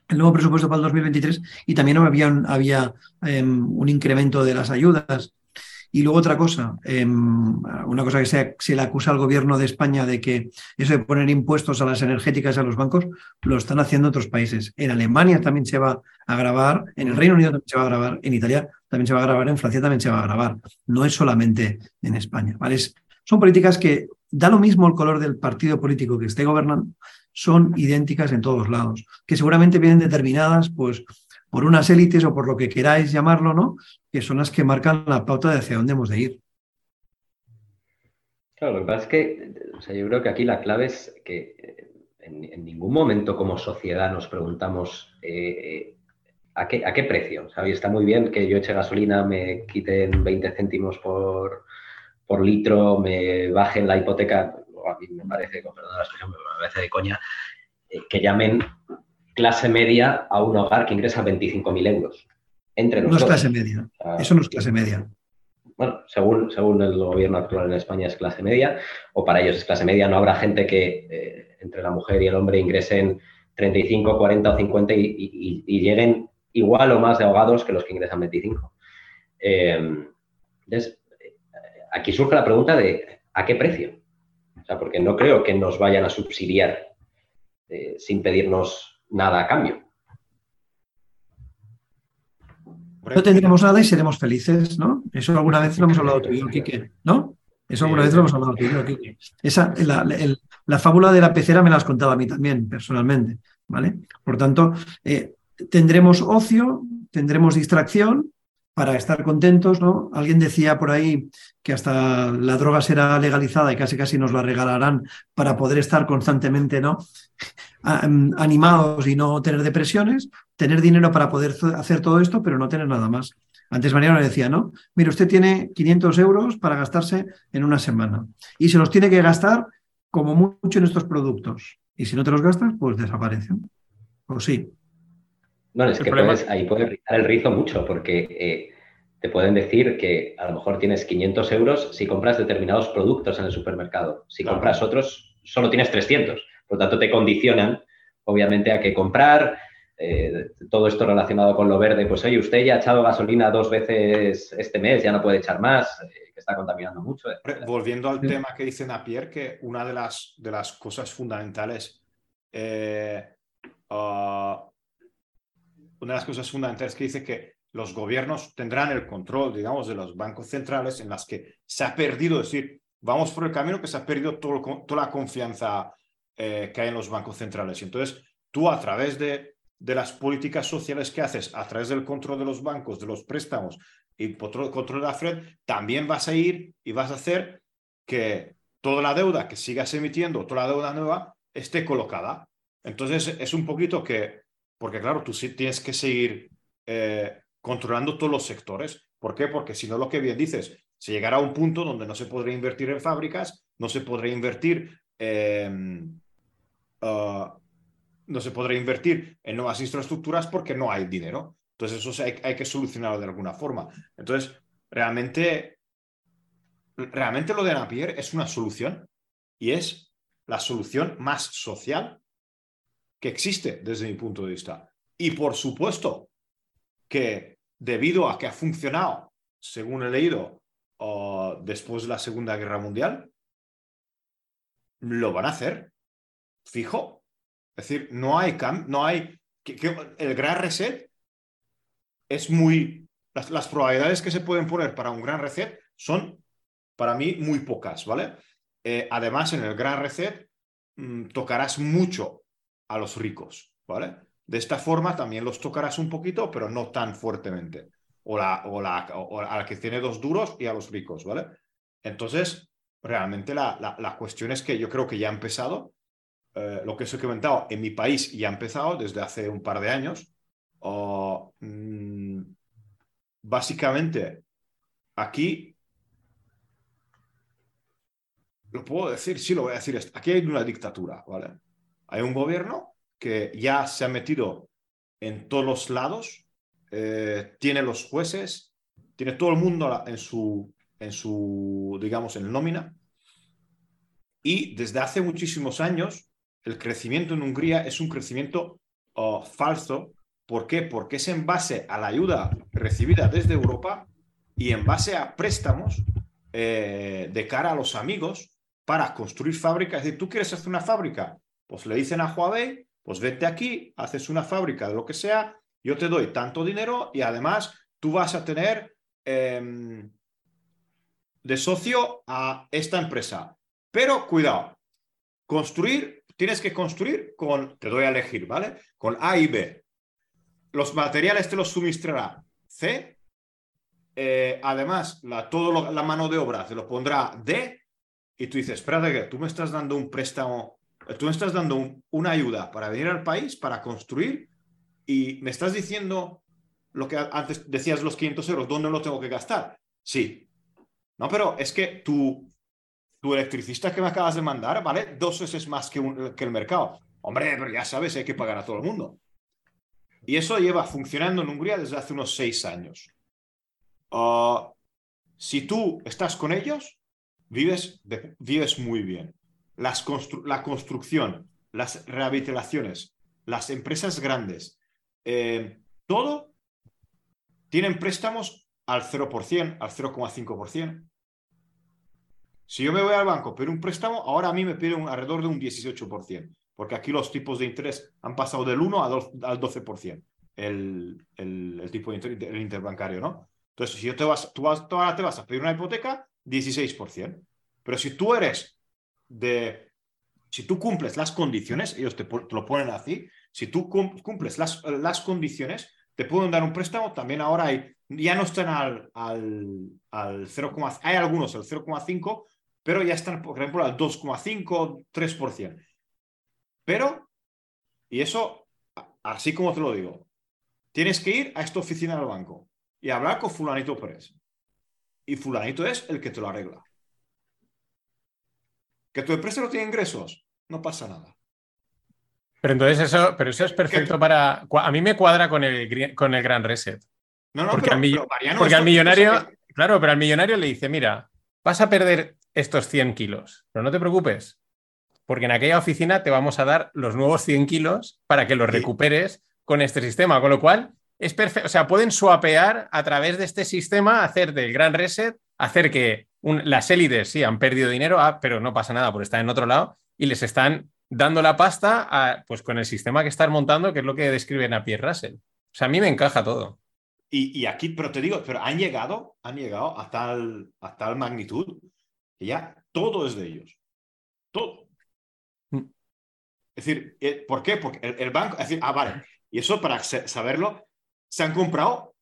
el, nuevo presupuesto para el 2023 y también había, había em, un incremento de las ayudas. Y luego otra cosa, em, una cosa que se, le acusa al gobierno de España de que eso de poner impuestos a las energéticas y a los bancos lo están haciendo otros países. En Alemania también se va a grabar, en el Reino Unido también se va a grabar, en Italia también se va a grabar, en Francia también se va a grabar. No es solamente en España. ¿vale? son políticas que da lo mismo el color del partido político que esté gobernando, son idénticas en todos lados, que seguramente vienen determinadas pues, por unas élites o por lo que queráis llamarlo, ¿no? Que son las que marcan la pauta de hacia dónde hemos de ir. Claro, lo que pasa es que yo creo que aquí la clave es que eh, en, ningún momento como sociedad nos preguntamos eh, eh, ¿a, qué, a qué precio. Está muy bien que yo eche gasolina, me quiten 20 céntimos por, por litro, me bajen la hipoteca, a mí me parece, con perdón la expresión, me parece de coña, que llamen clase media a un hogar que ingresa 25.000 euros. Entre. No es clase media. Eso no es clase media. Bueno, según, según el gobierno actual en España es clase media, o para ellos es clase media. No habrá gente que eh, entre la mujer y el hombre ingresen 35, 40 o 50 y, lleguen igual o más de ahogados que los que ingresan 25. Eh, entonces, aquí surge la pregunta de ¿a qué precio? O sea, porque no creo que nos vayan a subsidiar eh, sin pedirnos nada a cambio. No tendremos nada y seremos felices, ¿no? Eso alguna vez lo hemos hablado tú y yo, Quique, ¿no? Eso alguna vez lo hemos hablado tú y yo, Quique. Esa, la, fábula de la pecera me la has contado a mí también, personalmente, ¿vale? Por tanto, eh, tendremos ocio, tendremos distracción para estar contentos, ¿no? Alguien decía por ahí que hasta la droga será legalizada y casi casi nos la regalarán para poder estar constantemente, ¿no? Em, animados y no tener depresiones, tener dinero para poder hacer todo esto, pero no tener nada más. Antes Mariano decía, ¿no? Mire, usted tiene 500 euros para gastarse en una semana y se los tiene que gastar como mucho en estos productos. Y si no te los gastas, pues desaparecen. ¿O sí? No, es que ahí puede rizar el rizo mucho porque eh, te pueden decir que a lo mejor tienes 500 euros si compras determinados productos en el supermercado. Si compras otros, solo tienes 300. Por lo tanto, te condicionan, obviamente, a qué comprar. Eh, todo esto relacionado con lo verde, pues oye, usted ya ha echado gasolina dos veces este mes, ya no puede echar más, eh, que está contaminando mucho. Volviendo al tema que dice Napier, que una de las, de las cosas fundamentales, eh, ah, una de las cosas fundamentales que dice que los gobiernos tendrán el control, digamos, de los bancos centrales en las que se ha perdido, es decir, vamos por el camino que se ha perdido toda la confianza eh, que hay en los bancos centrales. Y entonces, tú a través de, de, las políticas sociales que haces, a través del control de los bancos, de los préstamos y control de la Fed, también vas a ir y vas a hacer que toda la deuda que sigas emitiendo, toda la deuda nueva, esté colocada. Entonces, es un poquito que, porque claro, tú sí tienes que seguir eh, controlando todos los sectores. ¿Por qué? Porque si no, lo que bien dices, se llegará a un punto donde no se podrá invertir en fábricas, no se podrá invertir en Ah, no se podrá invertir en nuevas infraestructuras porque no hay dinero. Entonces, eso hay, que solucionarlo de alguna forma. Entonces, realmente, realmente lo de Napier es una solución y es la solución más social que existe desde mi punto de vista. Y por supuesto que debido a que ha funcionado según he leído, después de la Segunda Guerra Mundial, lo van a hacer fijo. Es decir, no hay no hay el gran reset es muy las, probabilidades que se pueden poner para un gran reset son para mí muy pocas, ¿vale? Eh, además, en el gran reset mm, tocarás mucho a los ricos, ¿vale? De esta forma también los tocarás un poquito, pero no tan fuertemente. O, la, o, la, a la que tiene dos duros y a los ricos, ¿vale? Entonces, realmente la, la, cuestión es que yo creo que ya ha empezado. Eh, lo que os he comentado, en mi país ya ha empezado desde hace un par de años. Mm, básicamente, aquí lo puedo decir, sí lo voy a decir. Aquí hay una dictatura, ¿vale? Hay un gobierno que ya se ha metido en todos los lados, eh, tiene los jueces, tiene todo el mundo en su, en su, digamos, en nómina. Y desde hace muchísimos años, el crecimiento en Hungría es un crecimiento oh, falso. ¿Por qué? Porque es en base a la ayuda recibida desde Europa y en base a préstamos eh, de cara a los amigos para construir fábricas. Es decir, tú quieres hacer una fábrica, pues le dicen a Huawei, pues vete aquí, haces una fábrica de lo que sea, yo te doy tanto dinero y además tú vas a tener em, de socio a esta empresa. Pero cuidado, construir, tienes que construir con, te doy a elegir, ¿vale? Con A y B. Los materiales te los suministrará C. Eh, además, la, todo la mano de obra te lo pondrá D y tú dices, espérate que tú me estás dando un préstamo, tú me estás dando una ayuda para venir al país, para construir, y me estás diciendo lo que antes decías, los 500 euros, ¿dónde lo tengo que gastar? Sí. No, pero es que tu, tu electricista que me acabas de mandar vale dos veces más que, que el mercado. Hombre, pero ya sabes, hay que pagar a todo el mundo. Y eso lleva funcionando en Hungría desde hace unos seis años. Ah, si tú estás con ellos, vives, vives muy bien. Las la construcción, las rehabilitaciones, las empresas grandes, eh, todo tienen préstamos al 0%, al 0,5%. Si yo me voy al banco, pero un préstamo, ahora a mí me piden alrededor de un 18%, porque aquí los tipos de interés han pasado del 1 al 12%, el, el, tipo de interbancario, ¿no? Entonces, si yo te vas, tú, vas, tú ahora te vas a pedir una hipoteca, 16%. Pero si tú eres de, si tú cumples las condiciones, ellos te, lo ponen así, si tú cumples las, las, condiciones, te pueden dar un préstamo, también ahora hay, ya no están al, al, al 0, hay algunos al 0,5, pero ya están, por ejemplo, al 2,5, 3%. Pero, y eso, así como te lo digo, tienes que ir a esta oficina del banco y hablar con fulanito Pérez y fulanito es el que te lo arregla. ¿Que tu empresa no tiene ingresos? No pasa nada. Pero entonces eso, pero eso es perfecto para... A mí me cuadra con el, con el gran reset. No, no, porque, pero, al, porque al millonario, claro, pero al millonario le dice, mira, vas a perder estos 100 kilos, pero no te preocupes, porque en aquella oficina te vamos a dar los nuevos 100 kilos para que los recuperes con este sistema, con lo cual es perfecto, o sea, pueden swapear a través de este sistema, hacer del gran reset, hacer que las élites sí han perdido dinero, ah, pero no pasa nada por estar en otro lado y les están dando la pasta pues con el sistema que están montando, que es lo que describen a Pierre Russell. O sea, a mí me encaja todo. Y, aquí, pero te digo, pero han llegado, han llegado a tal, a tal magnitud que ya todo es de ellos. Todo. Mm. Es decir, eh, ¿por qué? Porque el, banco, es decir, ah, vale, y eso para saberlo, se han comprado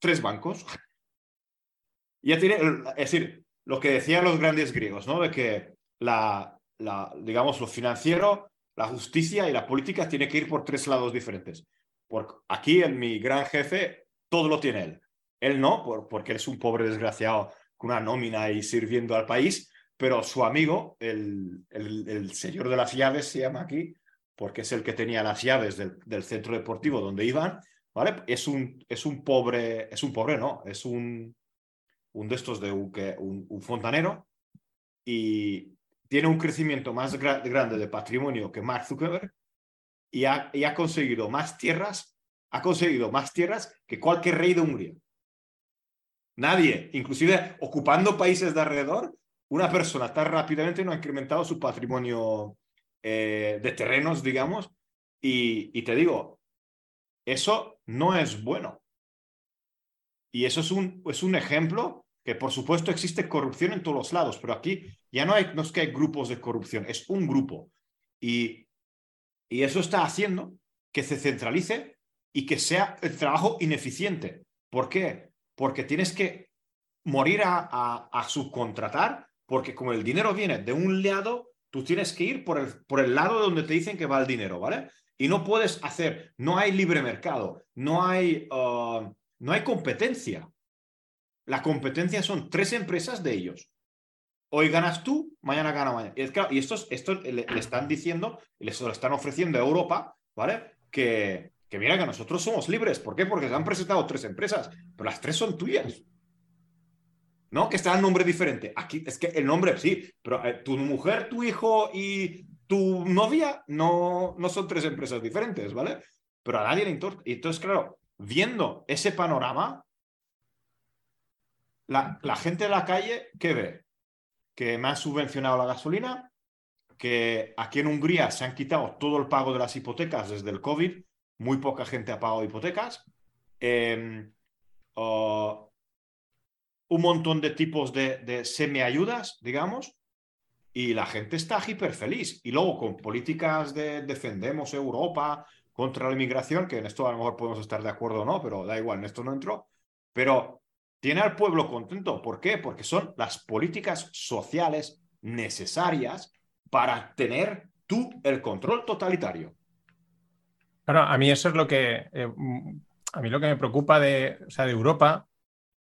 tres bancos. ya tiene, es decir, lo que decían los grandes griegos, ¿no? De que la, la, digamos, lo financiero, la justicia y la política tiene que ir por tres lados diferentes. Porque aquí, en mi gran jefe, todo lo tiene él. Él no, por, porque él es un pobre desgraciado una nómina y sirviendo al país, pero su amigo, el, señor de las llaves, se llama aquí, porque es el que tenía las llaves del, centro deportivo donde iban, ¿vale? Es un, es un pobre, es un pobre, ¿no? Es un, un de estos de un, un, fontanero y tiene un crecimiento más grande de patrimonio que Mark Zuckerberg y ha, conseguido más tierras, ha conseguido más tierras que cualquier rey de Hungría. Nadie. Inclusive ocupando países de alrededor, una persona tan rápidamente no ha incrementado su patrimonio eh, de terrenos, digamos. Y, te digo, eso no es bueno. Y eso es un, es un ejemplo que por supuesto existe corrupción en todos los lados, pero aquí ya no, hay, no es que hay grupos de corrupción, es un grupo. Y, y eso está haciendo que se centralice y que sea el trabajo ineficiente. ¿Por qué? Porque tienes que morir a, subcontratar, porque como el dinero viene de un lado, tú tienes que ir por el, por el lado donde te dicen que va el dinero, ¿vale? Y no puedes hacer, no hay libre mercado, no hay, uh, no hay competencia. La competencia son tres empresas de ellos. Hoy ganas tú, mañana gana mañana. Y, esto, esto le, están diciendo, les están ofreciendo a Europa, ¿vale? Que, que mira que nosotros somos libres. ¿Por qué? Porque se han presentado tres empresas, pero las tres son tuyas. ¿No? Que está el nombre diferente. Aquí es que el nombre sí, pero eh, tu mujer, tu hijo y tu novia no, no son tres empresas diferentes, ¿vale? Pero a nadie le importa. Y entonces, claro, viendo ese panorama, la, la gente de la calle, ¿qué ve? Que me han subvencionado la gasolina, que aquí en Hungría se han quitado todo el pago de las hipotecas desde el COVID, muy poca gente ha pagado hipotecas, em, un montón de tipos de, de semi-ayudas, digamos, y la gente está hiper feliz. Y luego con políticas de defendemos Europa contra la inmigración, que en esto a lo mejor podemos estar de acuerdo o no, pero da igual, en esto no entro, pero tiene al pueblo contento. ¿Por qué? Porque son las políticas sociales necesarias para tener tú el control totalitario. Claro, a mí eso es lo que, eh, a mí lo que me preocupa de, o sea, de Europa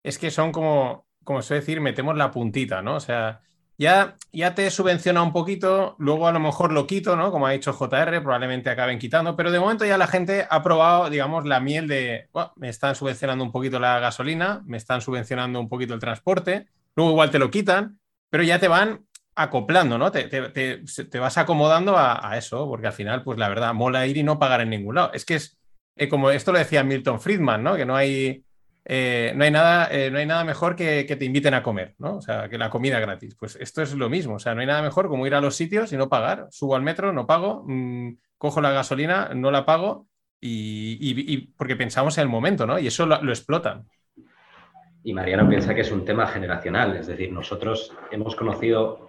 es que son como, como se decir, metemos la puntita, ¿no? O sea, ya, ya te subvenciona un poquito, luego a lo mejor lo quito, ¿no? Como ha dicho JR, probablemente acaben quitando, pero de momento ya la gente ha probado, digamos, la miel de, me están subvencionando un poquito la gasolina, me están subvencionando un poquito el transporte, luego igual te lo quitan, pero ya te van acoplando, ¿no? Te, te, vas acomodando a, eso, porque al final, pues la verdad, mola ir y no pagar en ningún lado. Es que es eh, como esto lo decía Milton Friedman, ¿no? Que no hay eh, no, hay nada, eh, no hay nada mejor que, te inviten a comer, ¿no? O sea, que la comida gratis. Pues esto es lo mismo, o sea, no hay nada mejor como ir a los sitios y no pagar. Subo al metro, no pago, mm, cojo la gasolina, no la pago y, porque pensamos en el momento, ¿no? Y eso lo, explotan. Y Mariano piensa que es un tema generacional, es decir, nosotros hemos conocido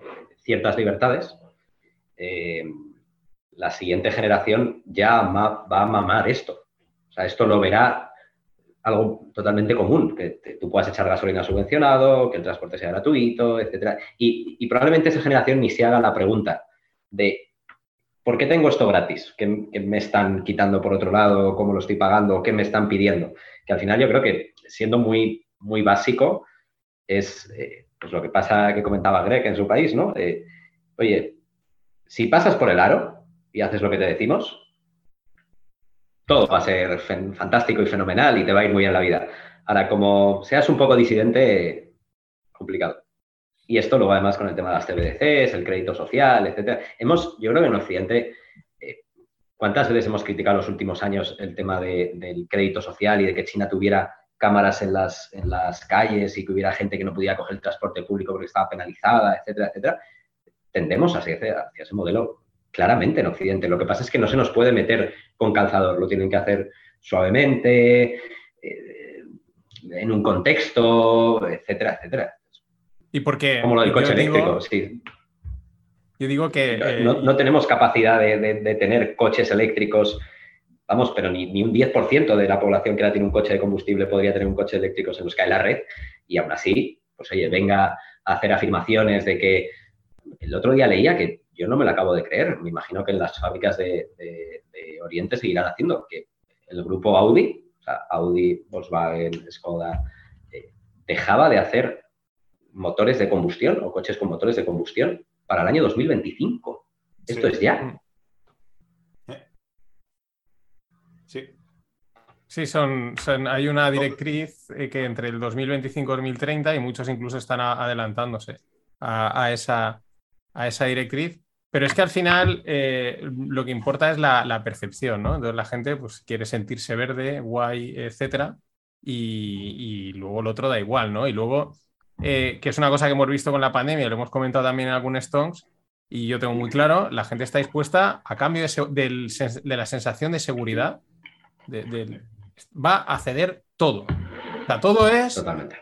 ciertas libertades. Eh, la siguiente generación ya va a mamar esto. O sea, esto lo verá algo totalmente común, que tú puedas echar gasolina subvencionado, que el transporte sea gratuito, etc. Y, probablemente esa generación ni se haga la pregunta de ¿por qué tengo esto gratis? ¿Qué, me están quitando por otro lado? ¿Cómo lo estoy pagando? ¿Qué me están pidiendo? Que al final yo creo que siendo muy, muy básico es eh, pues lo que pasa que comentaba Greg en su país, ¿no? Oye, si pasas por el aro y haces lo que te decimos, todo va a ser fantástico y fenomenal y te va a ir muy bien la vida. Ahora, como seas un poco disidente, complicado. Y esto luego además con el tema de las CBDCs, el crédito social, etcétera. Hemos, yo creo que en Occidente, eh, ¿cuántas veces hemos criticado en los últimos años el tema del crédito social y de que China tuviera cámaras en las, en las calles y que hubiera gente que no podía coger el transporte público porque estaba penalizada, etcétera, etcétera? Tendemos hacia, hacia ese modelo claramente en Occidente. Lo que pasa es que no se nos puede meter con calzador, lo tienen que hacer suavemente, eh, en un contexto, etcétera, etcétera. ¿Y por qué? Como lo del coche eléctrico, sí. Yo digo que... No, eh, tenemos capacidad de, tener coches eléctricos, vamos, pero ni, ni un 10% de la población que ahora tiene un coche de combustible podría tener un coche eléctrico, se nos cae la red y aún así, pues oye, venga a hacer afirmaciones de que... El otro día leía que yo no me lo acabo de creer. Me imagino que en las fábricas de, Oriente seguirán haciendo, que el grupo Audi, o sea, Audi, Volkswagen, Skoda, eh, dejaba de hacer motores de combustión o coches con motores de combustión para el año 2025. Esto es ya. Sí, son, hay una directriz eh, que entre el 2025 y 2030 y muchos incluso están adelantándose a, esa, a esa directriz pero es que al final eh, lo que importa es la, percepción, ¿no? Entonces la gente pues, quiere sentirse verde, guay, etcétera. y, luego el otro da igual, ¿no? Y luego, eh, que es una cosa que hemos visto con la pandemia, lo hemos comentado también en algunos stonks, y yo tengo muy claro, la gente está dispuesta, a cambio de, la sensación de seguridad, va a ceder todo. O sea, todo es... Totalmente.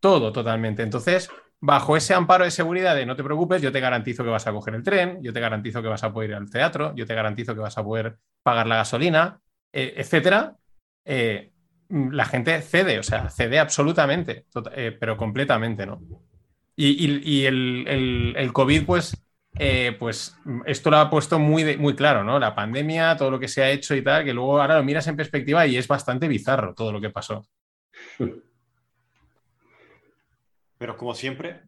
Todo, totalmente. Entonces, bajo ese amparo de seguridad de no te preocupes, yo te garantizo que vas a coger el tren, yo te garantizo que vas a poder ir al teatro, yo te garantizo que vas a poder pagar la gasolina, eh, etcétera, eh, la gente cede, o sea, cede absolutamente, eh, pero completamente, ¿no? Y, el, COVID, pues, eh, pues esto lo ha puesto muy, muy claro, ¿no? La pandemia, todo lo que se ha hecho y tal, que luego ahora lo miras en perspectiva y es bastante bizarro todo lo que pasó. Pero como siempre,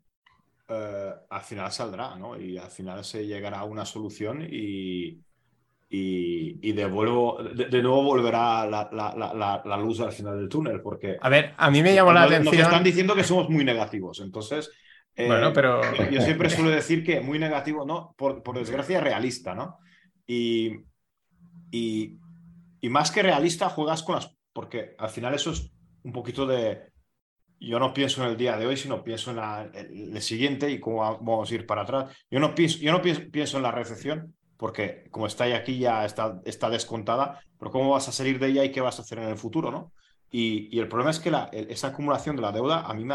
al final saldrá, ¿no? Y al final se llegará a una solución y, y, de, de, nuevo volverá la, luz al final del túnel, porque... A ver, a mí me llamó la atención... Nos están diciendo que somos muy negativos, entonces... Eh, bueno, pero... Yo siempre suelo decir que muy negativo, ¿no? Por, por desgracia, realista, ¿no? Y, y, y, más que realista, juegas con las... Porque al final eso es un poquito de... Yo no pienso en el día de hoy, sino pienso en el, siguiente y cómo vamos a ir para atrás. Yo no pienso, yo no pienso en la recesión, porque como está ahí aquí ya está, está descontada, pero ¿cómo vas a salir de ella y qué vas a hacer en el futuro? ¿no? Y, el problema es que la, esa acumulación de la deuda a mí me...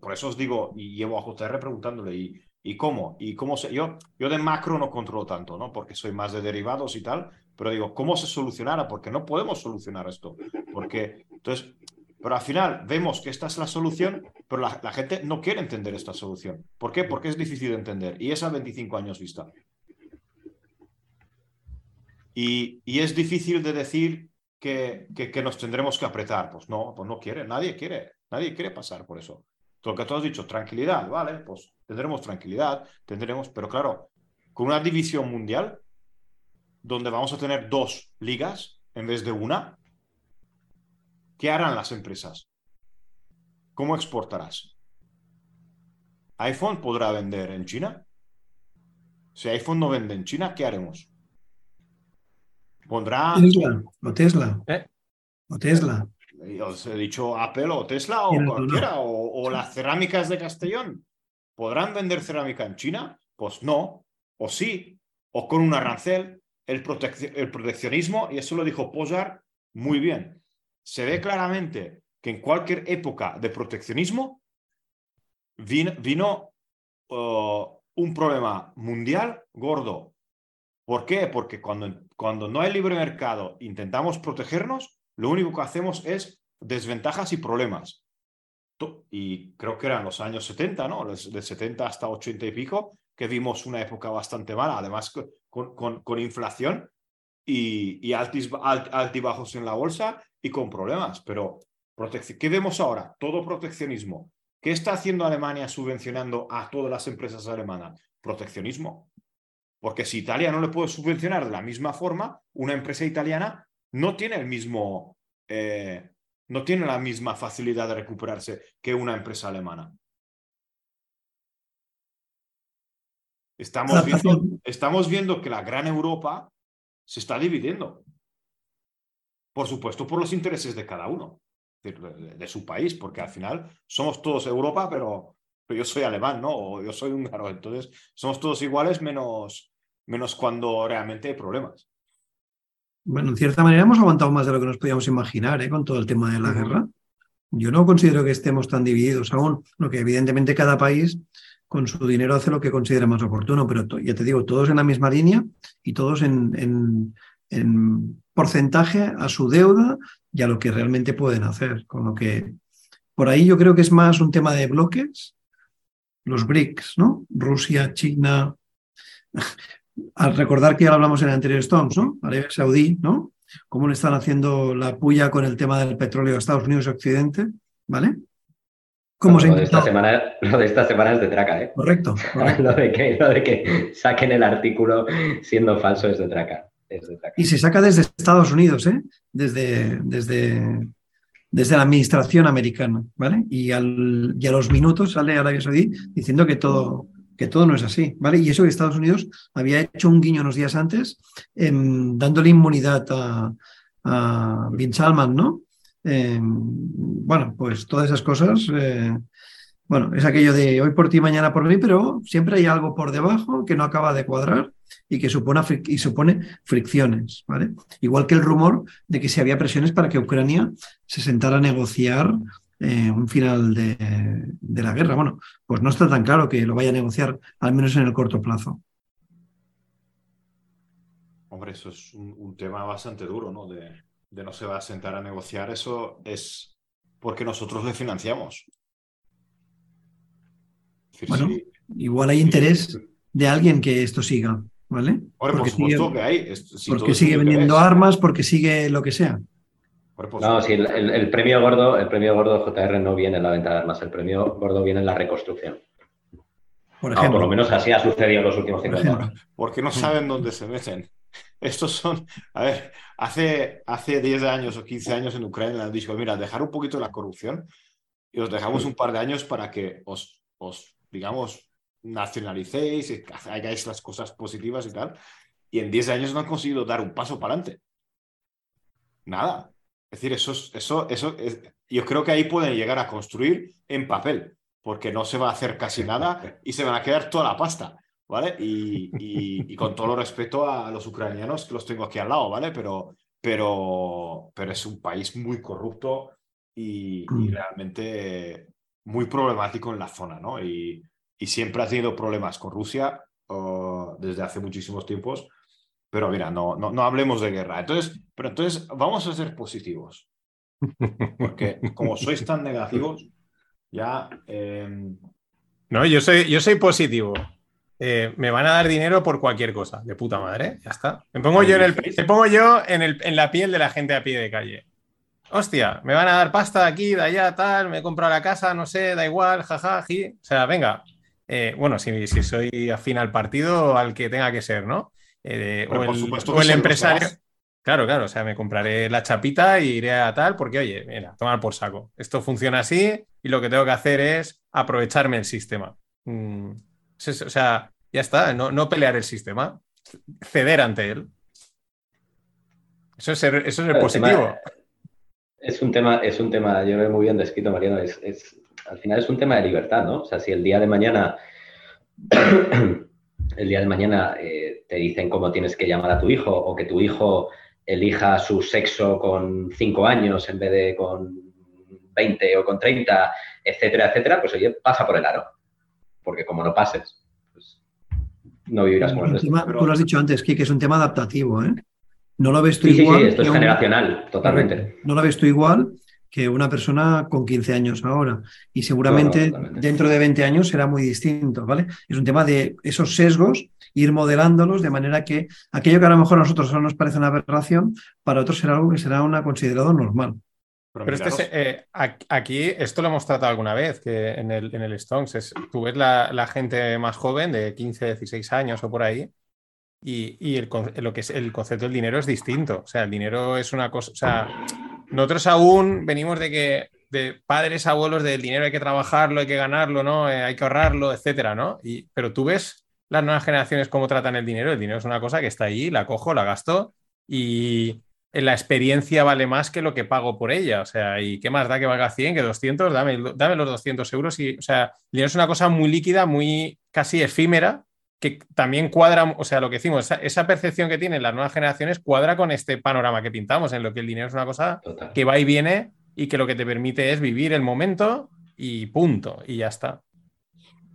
por, eso os digo, y llevo a JR preguntándole, ¿y, cómo? ¿Y cómo se, yo, yo de macro no controlo tanto, ¿no? Porque soy más de derivados y tal, pero digo, ¿cómo se solucionara? Porque no podemos solucionar esto. Porque, entonces, pero al final vemos que esta es la solución, pero la, gente no quiere entender esta solución. ¿Por qué? Porque es difícil de entender y es a 25 años vista. Y, es difícil de decir que, nos tendremos que apretar. Pues no, pues no quiere, nadie quiere, nadie quiere pasar por eso. Todo lo que tú has dicho, tranquilidad, vale, pues tendremos tranquilidad, tendremos, pero claro, con una división mundial donde vamos a tener dos ligas en vez de una, ¿qué harán las empresas? ¿Cómo exportarás? ¿iPhone podrá vender en China? Si iPhone no vende en China, ¿qué haremos? Pondrá. Tesla, o Tesla. ¿Eh? O Tesla. Os he dicho Apple o Tesla o cualquiera, o, las cerámicas de Castellón. ¿Podrán vender cerámica en China? Pues no, o sí, o con un arancel. El, el proteccionismo, y eso lo dijo Posar muy bien, se ve claramente que en cualquier época de proteccionismo vino, uh, un problema mundial gordo. ¿Por qué? Porque cuando cuando no hay libre mercado, intentamos protegernos, lo único que hacemos es desventajas y problemas. Y creo que eran los años 70, ¿no? De 70 hasta 80 y pico, que vimos una época bastante mala, además con, inflación y, y altibajos en la bolsa y con problemas. Pero, ¿qué vemos ahora? Todo proteccionismo. ¿Qué está haciendo Alemania subvencionando a todas las empresas alemanas? Proteccionismo. Porque si Italia no le puede subvencionar de la misma forma, una empresa italiana no tiene el mismo, eh, no tiene la misma facilidad de recuperarse que una empresa alemana. Estamos viendo, estamos viendo que la gran Europa se está dividiendo. Por supuesto, por los intereses de cada uno, de, su país, porque al final somos todos Europa, pero, pero, yo soy alemán, ¿no? O yo soy húngaro. Entonces, somos todos iguales menos, menos cuando realmente hay problemas. Bueno, en cierta manera hemos aguantado más de lo que nos podíamos imaginar ¿eh? con todo el tema de la guerra. Yo no considero que estemos tan divididos aún, lo que evidentemente cada país con su dinero hace lo que considera más oportuno, pero ya te digo, todos en la misma línea y todos en, en, porcentaje a su deuda y a lo que realmente pueden hacer. Con lo que por ahí yo creo que es más un tema de bloques, los BRICS, ¿no? Rusia, China, al recordar que ya lo hablamos en el anterior Stones, ¿no? Arabia Saudí, ¿no? Cómo le están haciendo la puya con el tema del petróleo a Estados Unidos y Occidente, ¿vale? ¿Cómo se lo, de esta semana, lo de esta semana es de traca, ¿eh? Correcto. lo, de que, lo, de que, saquen el artículo siendo falso es de traca. Y se saca desde Estados Unidos, ¿eh? Desde, desde, desde la administración americana, ¿vale? Y, al, y a los minutos sale Arabia Saudí diciendo que todo, que todo no es así, ¿vale? Y eso que Estados Unidos había hecho un guiño unos días antes, em, dándole inmunidad a, Bin Salman, ¿no? eh, bueno, pues todas esas cosas, eh, bueno, es aquello de hoy por ti, mañana por mí, pero siempre hay algo por debajo que no acaba de cuadrar y que supone fricciones, ¿vale? Igual que el rumor de que si había presiones para que Ucrania se sentara a negociar eh, un final de, de, la guerra. Bueno, pues no está tan claro que lo vaya a negociar, al menos en el corto plazo. Hombre, eso es un, un tema bastante duro, ¿no? De, de, no se va a sentar a negociar, eso es porque nosotros le financiamos. Decir, bueno, sí, igual hay interés de alguien que esto siga, ¿vale? Porque por supuesto sigue, que hay. Si porque sigue vendiendo armas, porque sigue lo que sea. No, sí, el, el, el, premio gordo, el premio gordo JR no viene en la venta de armas, el premio gordo viene en la reconstrucción. Por, ejemplo, no, por lo menos así ha sucedido en los últimos 50 años. Porque no saben dónde se meten. Estos son, a ver, hace, hace 10 años o 15 años en Ucrania le han dicho, mira, dejar un poquito la corrupción y os dejamos un par de años para que os, os digamos, nacionalicéis y hagáis las cosas positivas y tal. Y en 10 años no han conseguido dar un paso para adelante. Nada. Es decir, eso, eso, eso es, yo creo que ahí pueden llegar a construir en papel, porque no se va a hacer casi nada y se van a quedar toda la pasta, ¿vale? Y, y, y con todo lo respeto a los ucranianos, que los tengo aquí al lado, ¿vale? Pero, pero, pero es un país muy corrupto y, y realmente muy problemático en la zona, ¿no? Y, y siempre ha tenido problemas con Rusia uh, desde hace muchísimos tiempos pero mira, no, no, no hablemos de guerra. Entonces, pero entonces vamos a ser positivos. Porque como sois tan negativos, ya... Eh... No, yo soy, yo soy positivo. Eh, me van a dar dinero por cualquier cosa, de puta madre, ya está. Me pongo yo, en, el, me pongo yo en, el, en la piel de la gente a pie de calle. Hostia, me van a dar pasta de aquí, de allá, tal, me he comprado la casa, no sé, da igual, jaja, ji. O sea, venga. Eh, bueno, si, si soy afín al partido, al que tenga que ser, ¿no? Eh, o, el, o el empresario. Claro, claro, o sea, me compraré la chapita y iré a tal, porque oye, mira, tomar por saco. Esto funciona así y lo que tengo que hacer es aprovecharme el sistema. Mm, o sea, ya está, no, no, pelear el sistema, ceder ante él. Eso es el, eso es el positivo. Tema, es un tema, es un tema, yo lo he muy bien descrito, Mariano, es, es, al final es un tema de libertad, ¿no? O sea, si el día de mañana el día de mañana eh, te dicen cómo tienes que llamar a tu hijo o que tu hijo elija su sexo con 5 años en vez de con 20 o con 30, etcétera, etcétera, pues oye, pasa por el aro. Porque como no pases, pues no vivirás con el tema, Tú lo has dicho antes, que es un tema adaptativo, ¿eh? No lo ves tú sí, igual. Sí, sí, esto es generacional, un... totalmente. No lo ves tú igual que una persona con 15 años ahora. Y seguramente dentro de 20 años será muy distinto, ¿vale? Es un tema de esos sesgos, ir modelándolos de manera que aquello que a lo mejor a nosotros solo nos parece una aberración, para otros será algo que será una considerado normal. Pero, Pero este, eh, aquí, esto lo hemos tratado alguna vez, que en el, en el Stones, es, tú ves la, la, gente más joven, de 15, 16 años o por ahí, y, y el, lo que es el concepto del dinero es distinto. O sea, el dinero es una cosa, o sea, nosotros aún venimos de que de padres, abuelos, del dinero hay que trabajarlo, hay que ganarlo, ¿no? Eh, hay que ahorrarlo, etcétera, ¿no? Y, pero tú ves las nuevas generaciones cómo tratan el dinero. El dinero es una cosa que está ahí, la cojo, la gasto y la experiencia vale más que lo que pago por ella. O sea, ¿y qué más da que valga 100, que 200? Dame, dame los 200 euros. Y, o sea, el dinero es una cosa muy líquida, muy casi efímera, que también cuadra, o sea, lo que decimos, esa, esa, percepción que tienen las nuevas generaciones cuadra con este panorama que pintamos, en lo que el dinero es una cosa Total. que va y viene y que lo que te permite es vivir el momento y punto, y ya está.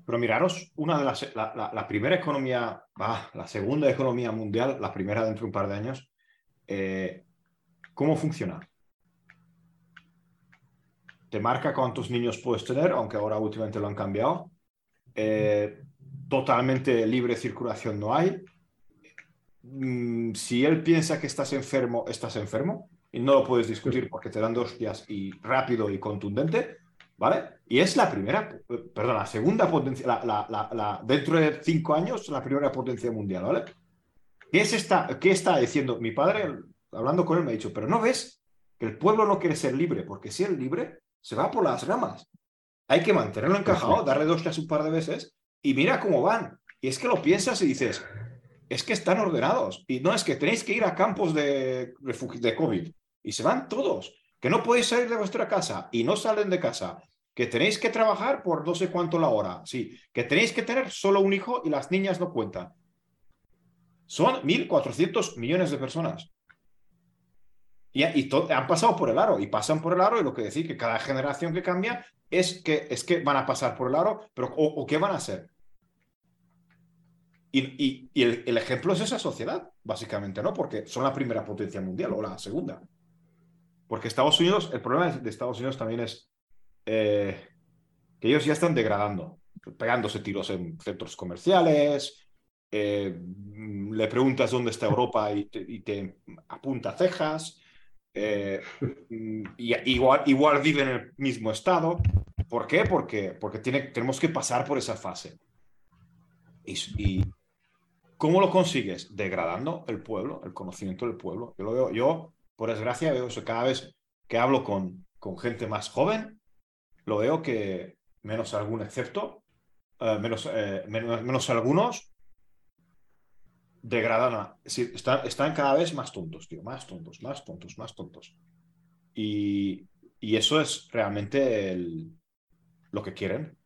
Pero miraros, una de las, la, la, la primera economía, ah, la segunda economía mundial, la primera dentro de un par de años, eh, ¿cómo funciona? Te marca cuántos niños puedes tener, aunque ahora últimamente lo han cambiado. Eh, totalmente libre circulación no hay. Mm, si él piensa que estás enfermo, estás enfermo y no lo puedes discutir porque te dan dos días y rápido y contundente, ¿vale? Y es la primera, perdón, la segunda potencia, la, la, la, la, dentro de cinco años, la primera potencia mundial, ¿vale? ¿Qué, es esta, ¿Qué está diciendo? Mi padre, hablando con él, me ha dicho, pero no ves que el pueblo no quiere ser libre, porque si es libre, se va por las ramas. Hay que mantenerlo encajado, darle dos días un par de veces y mira cómo van. Y es que lo piensas y dices, es que están ordenados. Y no es que tenéis que ir a campos de, de COVID. Y se van todos. que no podéis salir de vuestra casa y no salen de casa, que tenéis que trabajar por no sé cuánto la hora, sí, que tenéis que tener solo un hijo y las niñas no cuentan. Son 1.400 millones de personas. Y, han pasado por el aro y pasan por el aro y lo que decir que cada generación que cambia es que, es que van a pasar por el aro, pero ¿o, qué van a hacer? Y, el, ejemplo es esa sociedad, básicamente, ¿no? Porque son la primera potencia mundial o la segunda. Porque Estados Unidos, el problema de Estados Unidos también es eh, que ellos ya están degradando, pegándose tiros en centros comerciales, eh, le preguntas dónde está Europa y te, apunta cejas, eh, y, igual, igual vive en el mismo estado. ¿Por qué? Porque, porque tiene, tenemos que pasar por esa fase. Y, ¿cómo lo consigues? Degradando el pueblo, el conocimiento del pueblo. Yo, lo veo, yo por desgracia, veo eso cada vez que hablo con, con gente más joven, lo veo que menos algún excepto, eh, menos, menos, menos algunos, degradan están, están, cada vez más tontos, tío, más tontos, más tontos, más tontos. Y, y eso es realmente lo que quieren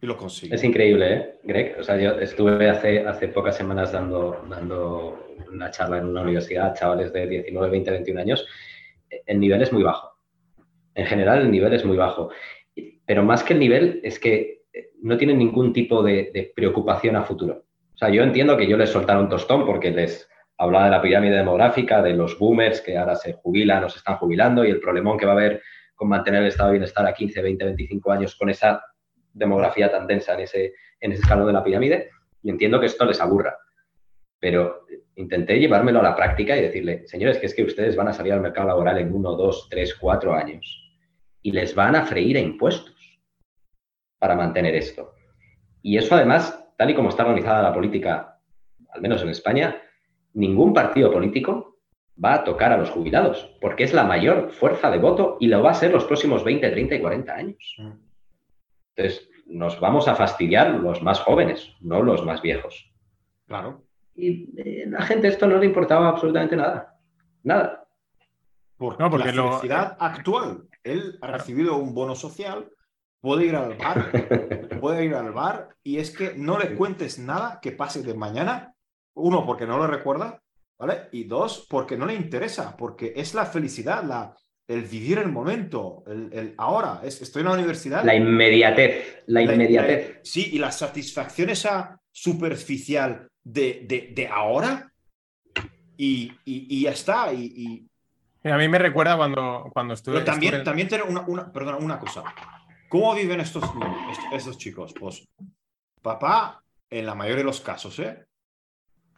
y lo consiguen. Es increíble, ¿eh, Greg? O sea, yo estuve hace, hace pocas semanas dando, dando una charla en una universidad chavales de 19, 20, 21 años. El nivel es muy bajo. En general, el nivel es muy bajo. Pero más que el nivel, es que no tienen ningún tipo de preocupación a futuro. O sea, yo entiendo que yo les soltara un tostón porque les hablaba de la pirámide demográfica, de los boomers que ahora se jubilan o se están jubilando y el problemón que va a haber con mantener el estado de bienestar a 15, 20, 25 años con esa demografía tan densa en ese, en ese escalón de la pirámide. Y entiendo que esto les aburra. Pero intenté llevármelo a la práctica y decirle, señores, que es que ustedes van a salir al mercado laboral en uno, dos, tres, cuatro años y les van a freír a impuestos para mantener esto. Y eso además tal y como está organizada la política, al menos en España, ningún partido político va a tocar a los jubilados, porque es la mayor fuerza de voto y lo va a ser los próximos 20, 30 y 40 años. Entonces, nos vamos a fastidiar los más jóvenes, no los más viejos. Claro. Y a eh, la gente esto no le importaba absolutamente nada. Nada. Porque, no, porque la felicidad actual, él ha recibido un bono social puede ir al bar, puede ir al bar y es que no le cuentes nada que pase de mañana, uno, porque no lo recuerda, ¿vale? Y dos, porque no le interesa, porque es la felicidad, la, el vivir el momento, el, ahora, es, estoy en la universidad. La inmediatez, la inmediatez. sí, y la satisfacción esa superficial de, de, de ahora y, y, ya está. Y, A mí me recuerda cuando, cuando estuve... Pero también, también tener una, una, perdona, una cosa. ¿Cómo viven estos, estos chicos? Pues papá, en la mayoría de los casos, ¿eh?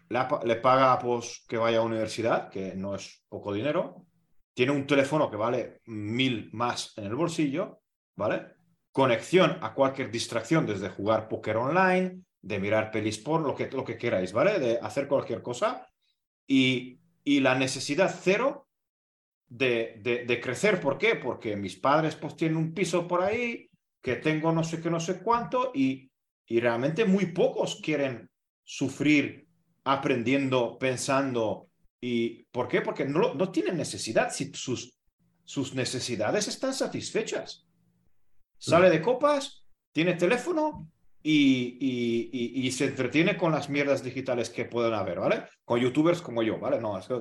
le, paga pues, que vaya a universidad, que no es poco dinero, tiene un teléfono que vale mil más en el bolsillo, ¿vale? Conexión a cualquier distracción, desde jugar póker online, de mirar pelis por, lo que, lo que queráis, ¿vale? De hacer cualquier cosa. Y, y la necesidad cero de, crecer. ¿Por qué? Porque mis padres pues tienen un piso por ahí, que tengo no sé qué, no sé cuánto, y, y realmente muy pocos quieren sufrir aprendiendo, pensando. ¿Y por qué? Porque no, no tienen necesidad, si sus, sus necesidades están satisfechas. Sale de copas, tiene teléfono y, y, y, se entretiene con las mierdas digitales que pueden haber, ¿vale? Con youtubers como yo, ¿vale? No, es que,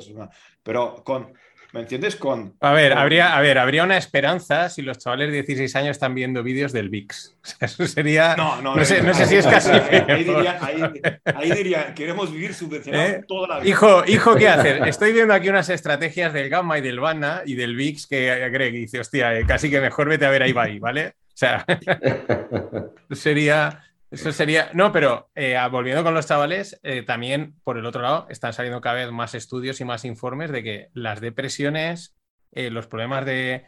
pero con, ¿Me entiendes? Con, a ver, habría, a ver, habría una esperanza si los chavales de 16 años están viendo vídeos del VIX. O sea, eso sería. No, no, no, sé, no sé si es casi. Ahí, dirían, ahí, queremos vivir subvencionados ¿Eh? toda la vida. Hijo, hijo, ¿qué hacer? Estoy viendo aquí unas estrategias del Gamma y del Bana y del VIX que Greg dice, hostia, eh, casi que mejor vete a ver ahí, ¿vale? O sea, sería. Eso sería. No, pero eh, volviendo con los chavales, eh, también por el otro lado están saliendo cada vez más estudios y más informes de que las depresiones, eh, los problemas de,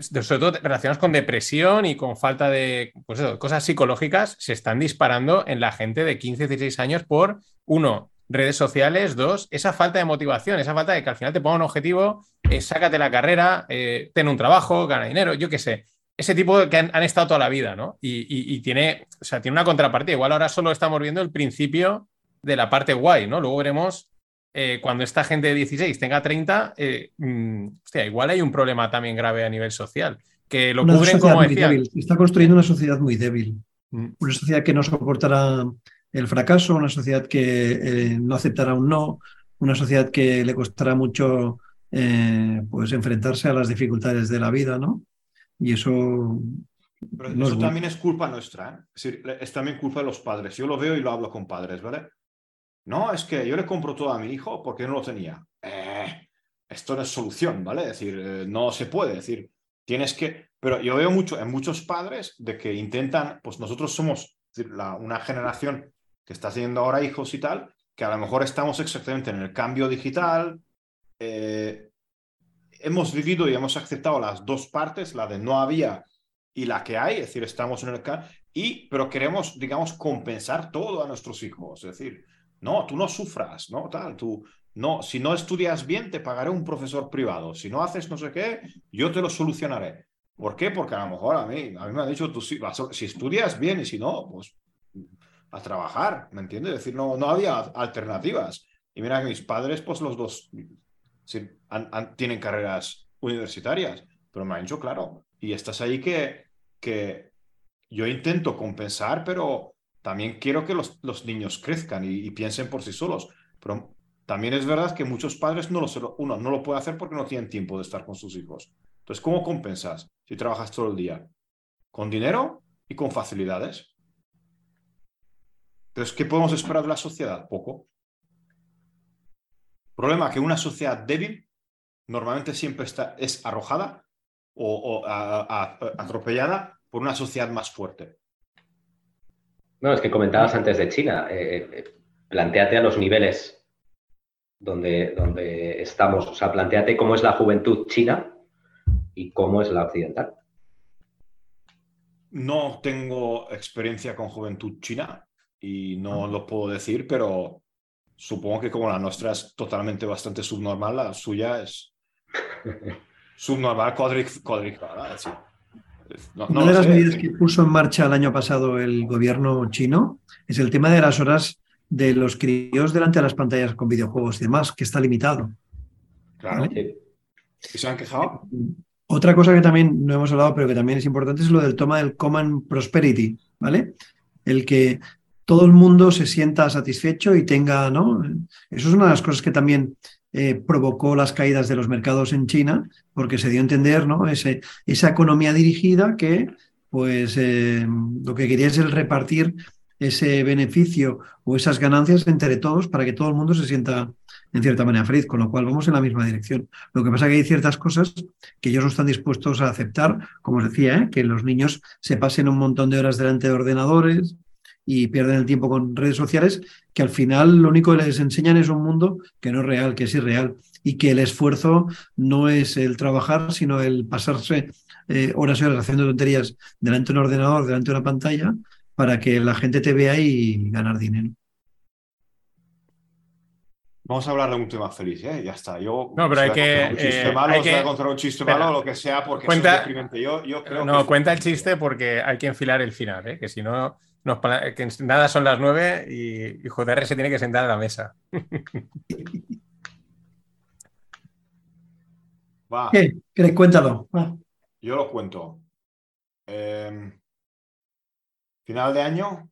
sobre todo relacionados con depresión y con falta de pues cosas psicológicas, se están disparando en la gente de 15, 16 años por, uno, redes sociales, dos, esa falta de motivación, esa falta de que al final te ponga un objetivo, sácate la carrera, ten un trabajo, gana dinero, yo qué sé ese tipo que han, estado toda la vida, ¿no? Y, tiene, o sea, tiene una contrapartida. Igual ahora solo estamos viendo el principio de la parte guay, ¿no? Luego veremos eh, cuando esta gente de 16 tenga 30, eh, mm, hostia, igual hay un problema también grave a nivel social, que lo Una cubren como decía. está construyendo una sociedad muy débil. Mm. Una sociedad que no soportará el fracaso, una sociedad que eh, no aceptará un no, una sociedad que le costará mucho eh, pues enfrentarse a las dificultades de la vida, ¿no? Y eso Pero no es eso bueno. también es culpa nuestra, ¿eh? Es decir, es también culpa de los padres. Yo lo veo y lo hablo con padres, ¿vale? No, es que yo le compro todo a mi hijo porque no lo tenía. Eh, esto no es solución, ¿vale? Es decir, eh, no se puede. Es decir, tienes que. Pero yo veo mucho en muchos padres de que intentan, pues nosotros somos es decir, la- una generación que está teniendo ahora hijos y tal, que a lo mejor estamos exactamente en el cambio digital. eh, hemos vivido y hemos aceptado las dos partes, la de no había y la que hay, es decir, estamos en el y pero queremos, digamos, compensar todo a nuestros hijos, es decir, no, tú no sufras, no, tal, tú no, si no estudias bien te pagaré un profesor privado, si no haces no sé qué, yo te lo solucionaré. ¿Por qué? Porque a lo mejor a mí, a mí me han dicho, tú si, si estudias bien y si no, pues a trabajar, ¿me entiendes? Es decir, no, no había alternativas. Y mira que mis padres, pues los dos tienen carreras universitarias, pero me han dicho, claro, y estás ahí que, que yo intento compensar, pero también quiero que los, los niños crezcan y, piensen por sí solos. Pero también es verdad que muchos padres no lo- uno, no lo puede hacer porque no tienen tiempo de estar con sus hijos. Entonces, ¿cómo compensas si trabajas todo el día? Con dinero y con facilidades. Entonces, ¿qué podemos esperar de la sociedad? Poco. Problema que una sociedad débil normalmente siempre está, es arrojada o, o a- a- atropellada por una sociedad más fuerte. No, es que comentabas antes de China. eh, eh, plantéate a los niveles donde, donde estamos. O sea, plantéate cómo es la juventud china y cómo es la occidental. No tengo experiencia con juventud china y no lo puedo decir, pero supongo que como la nuestra es totalmente bastante subnormal, la suya es subnormal cuadric- cuadricada. es decir, es- no- no Una de las sé, medidas que puso en marcha el año pasado el gobierno chino es el tema de las horas de los críos delante de las pantallas con videojuegos y demás, que está limitado. Claro. ¿Y se han quejado? Otra cosa que también no hemos hablado, pero que también es importante, es lo del toma del Common Prosperity, ¿vale? El que todo el mundo se sienta satisfecho y tenga, ¿no? Eso es una de las cosas que también eh, provocó las caídas de los mercados en China, porque se dio a entender, ¿no? Ese, esa economía dirigida que, pues, eh, lo que quería es el repartir ese beneficio o esas ganancias entre todos para que todo el mundo se sienta en cierta manera feliz, con lo cual vamos en la misma dirección. Lo que pasa es que hay ciertas cosas que ellos no están dispuestos a aceptar, como os decía, ¿eh? que los niños se pasen un montón de horas delante de ordenadores y pierden el tiempo con redes sociales, que al final lo único que les enseñan es un mundo que no es real, que es irreal, y que el esfuerzo no es el trabajar, sino el pasarse eh, horas y horas haciendo tonterías delante de un ordenador, delante de una pantalla, para que la gente te vea y ganar dinero. Vamos a hablar de un tema feliz, ¿eh? Ya está. Yo No, pero hay que, un chiste eh, malo, hay que- contar un chiste Espera. malo, lo que sea, porque Cuenta- eso es deprimente. Yo, yo creo No, que... cuenta el chiste porque hay que enfilar el final, ¿eh? que si no, nos pla- que nada son las nueve y, y JR se tiene que sentar a la mesa. Va, ¿Qué? ¿Qué? Cuéntalo. Va. yo lo cuento. Eh, final de año,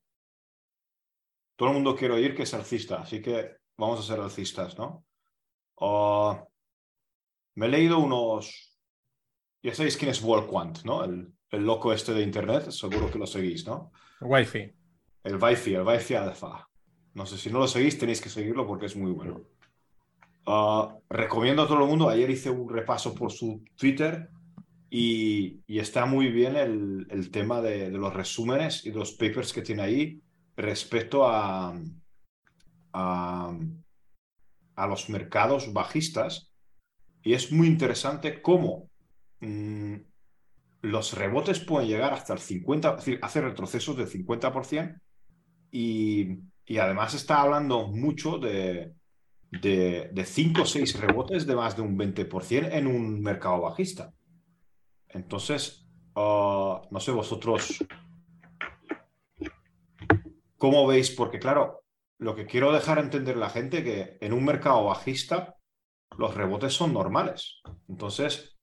todo el mundo quiere oír que es alcista, así que vamos a ser alcistas, ¿no? Ah, me he leído unos... Ya sabéis quién es Quant, ¿no? El, el loco este de Internet, seguro que lo seguís, ¿no? Wi-Fi. El Wi-Fi, el Wi-Fi Alpha. No sé si no lo seguís, tenéis que seguirlo porque es muy bueno. Ah, recomiendo a todo el mundo. Ayer hice un repaso por su Twitter y, está muy bien el, tema de, los resúmenes y los papers que tiene ahí respecto a, a, a los mercados bajistas. Y es muy interesante cómo mm, los rebotes pueden llegar hasta el 50%, es decir, hacer retrocesos del 50%. Y, y además está hablando mucho de, de, de 5 o 6 rebotes de más de un 20% en un mercado bajista. Entonces, ah, no sé vosotros cómo veis, porque claro, lo que quiero dejar entender la gente que en un mercado bajista los rebotes son normales. Entonces,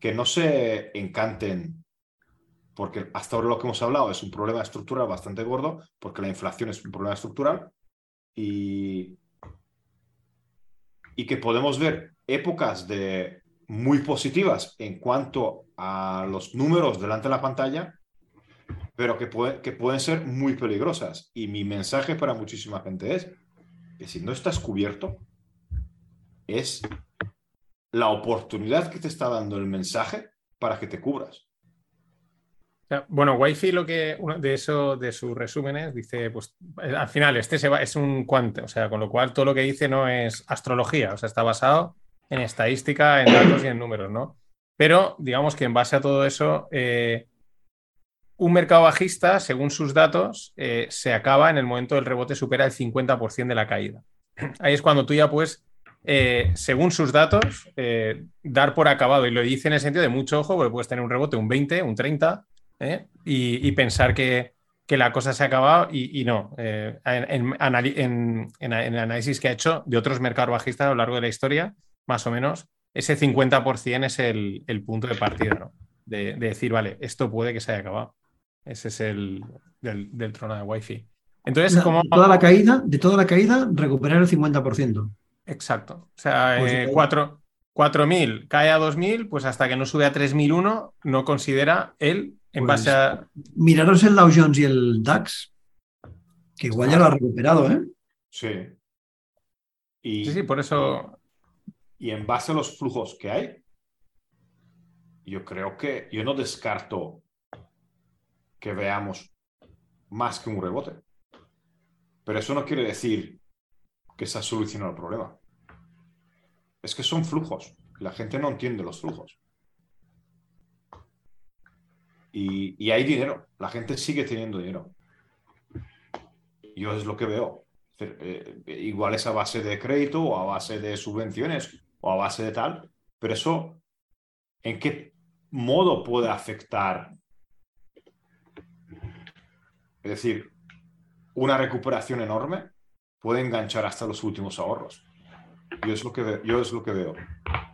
que no se encanten, porque hasta ahora lo que hemos hablado es un problema estructural bastante gordo, porque la inflación es un problema estructural, y, y que podemos ver épocas de muy positivas en cuanto a los números delante de la pantalla, pero que, que pueden ser muy peligrosas. Y mi mensaje para muchísima gente es que si no estás cubierto, es la oportunidad que te está dando el mensaje para que te cubras. Bueno, Wi-Fi lo que de eso, de sus resúmenes, dice, pues al final este es un cuante, o sea, con lo cual todo lo que dice no es astrología, o sea, está basado en estadística, en datos y en números, ¿no? Pero digamos que en base a todo eso, eh, un mercado bajista, según sus datos, eh, se acaba en el momento del rebote supera el 50% de la caída. Ahí es cuando tú ya puedes, eh, según sus datos, dar por acabado. Y lo dice en el sentido de mucho ojo, porque puedes tener un rebote un 20, un 30, y, pensar que, la cosa se ha acabado y, no. en, el análisis que ha hecho de otros mercados bajistas a lo largo de la historia, más o menos, ese 50% es el, punto de partida, ¿no? De, decir, vale, esto puede que se haya acabado. Ese es el del, trono de Wi-Fi. Entonces, como... De toda la caída, de toda la caída, recuperar el 50%. Exacto. O sea, 4.000 pues cae a 2.000, pues hasta que no sube a 3.001, no considera él en pues base a... Miraros el Dow Jones y el DAX, que igual ya lo ha recuperado, ¿eh? Sí. Y... Sí, sí, por eso y en base a los flujos que hay, yo creo que yo no descarto que veamos más que un rebote. Pero eso no quiere decir que se ha solucionado el problema. Es que son flujos. La gente no entiende los flujos. Y, hay dinero. La gente sigue teniendo dinero. Yo es lo que veo. Eh, igual es a base de crédito o a base de subvenciones o a base de tal, pero eso, ¿en qué modo puede afectar? Es decir, una recuperación enorme puede enganchar hasta los últimos ahorros. Yo es lo que, yo es lo que veo.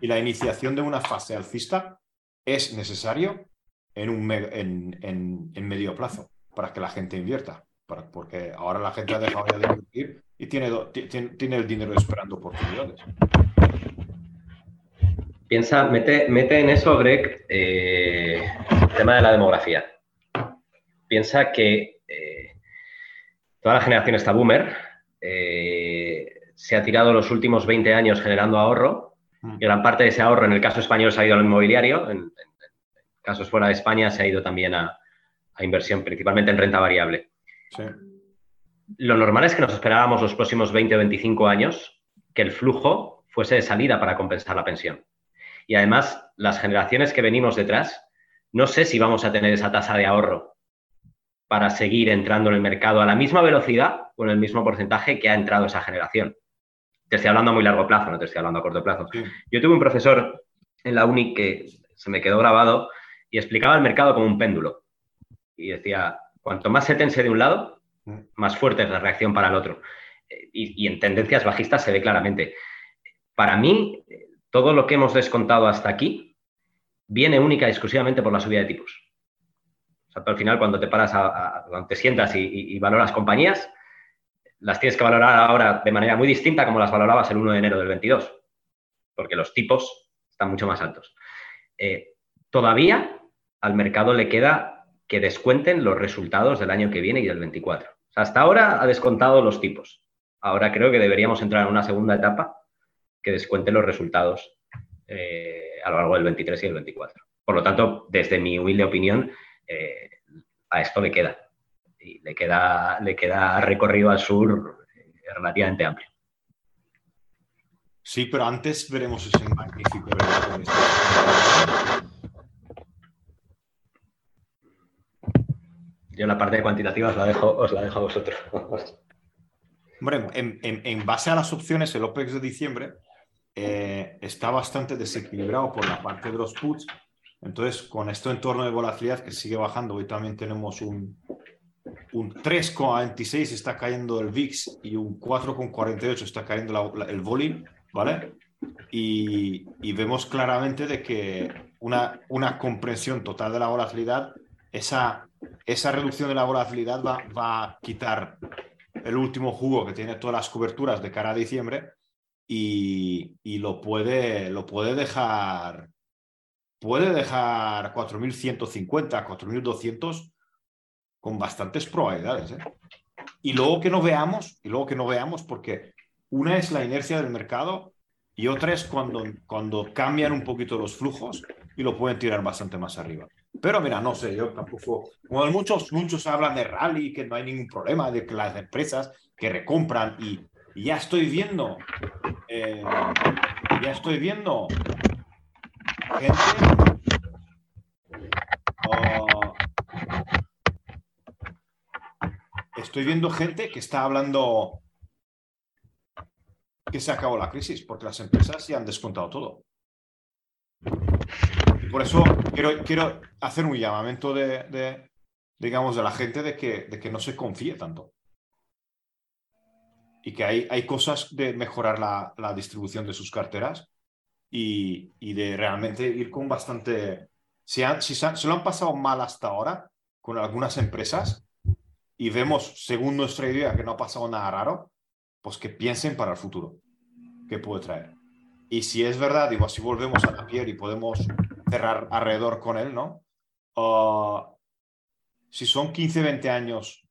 Y la iniciación de una fase alcista es necesario en, un en, en, medio plazo para que la gente invierta. porque ahora la gente ha dejado de invertir y tiene, tiene el dinero esperando oportunidades. Piensa, mete, mete en eso, Greg, eh, el tema de la demografía. Piensa que eh, toda la generación está boomer, eh, se ha tirado los últimos 20 años generando ahorro, mm. y gran parte de ese ahorro, en el caso español, se ha ido al inmobiliario, en, casos fuera de España se ha ido también a, inversión, principalmente en renta variable. Lo normal es que nos esperábamos los próximos 20 o 25 años que el flujo fuese de salida para compensar la pensión. Y además, las generaciones que venimos detrás, no sé si vamos a tener esa tasa de ahorro para seguir entrando en el mercado a la misma velocidad en el mismo porcentaje que ha entrado esa generación. Te estoy hablando a muy largo plazo, no te estoy hablando a corto plazo. Yo tuve un profesor en la uni que se me quedó grabado y explicaba el mercado como un péndulo. Y decía, cuanto más se tense de un lado, mm. más fuerte es la reacción para el otro. Y, y en tendencias bajistas se ve claramente. Para mí, todo lo que hemos descontado hasta aquí viene única y exclusivamente por la subida de tipos. Al final, cuando te paras, a, cuando te sientas y, valoras compañías, las tienes que valorar ahora de manera muy distinta como las valorabas el 1 de enero del 22, porque los tipos están mucho más altos. Eh, todavía al mercado le queda que descuenten los resultados del año que viene y del 24. O sea, hasta ahora ha descontado los tipos. Ahora creo que deberíamos entrar en una segunda etapa que descuente los resultados eh, a lo largo del 23 y el 24. Por lo tanto, desde mi humilde opinión, eh, a esto le queda. Y le queda, le queda recorrido al sur eh, relativamente amplio. Sí, pero antes veremos ese magnífico Yo la parte cuantitativa os la dejo, os la dejo a vosotros. Hombre, en, base a las opciones, el OPEX de diciembre eh, está bastante desequilibrado por la parte de los puts. Entonces, con este entorno de volatilidad que sigue bajando, hoy también tenemos un, un 3,26 está cayendo el VIX y un 4,48 está cayendo la- la- el volumen, ¿vale? Y, y vemos claramente de que una, una comprensión total de la volatilidad, esa, esa reducción de la volatilidad va, va a quitar el último jugo que tiene todas las coberturas de cara a diciembre y, y lo, puede, lo puede dejar puede dejar 4.150, 4.200 con bastantes probabilidades. ¿eh? Y luego que no veamos, y luego que no veamos, porque una es la inercia del mercado y otra es cuando, cuando cambian un poquito los flujos y lo pueden tirar bastante más arriba. Pero mira, no sé, yo tampoco, como muchos, muchos hablan de rally, que no hay ningún problema, de que las empresas que recompran y, y ya estoy viendo, eh, ya estoy viendo gente estoy viendo gente que está hablando que se acabó la crisis porque las empresas ya han descontado todo. Y por eso quiero, quiero hacer un llamamiento de, de, digamos, de la gente de que, de que no se confíe tanto. Y que hay, hay cosas de mejorar la, la distribución de sus carteras y, de realmente ir con bastante... Si, se, han- se lo han pasado mal hasta ahora con algunas empresas y vemos, según nuestra idea, que no ha pasado nada raro, pues que piensen para el futuro, qué puede traer. Y si es verdad, digo, si volvemos a Napier y podemos cerrar alrededor con él, ¿no? Ah, si son 15, 20 años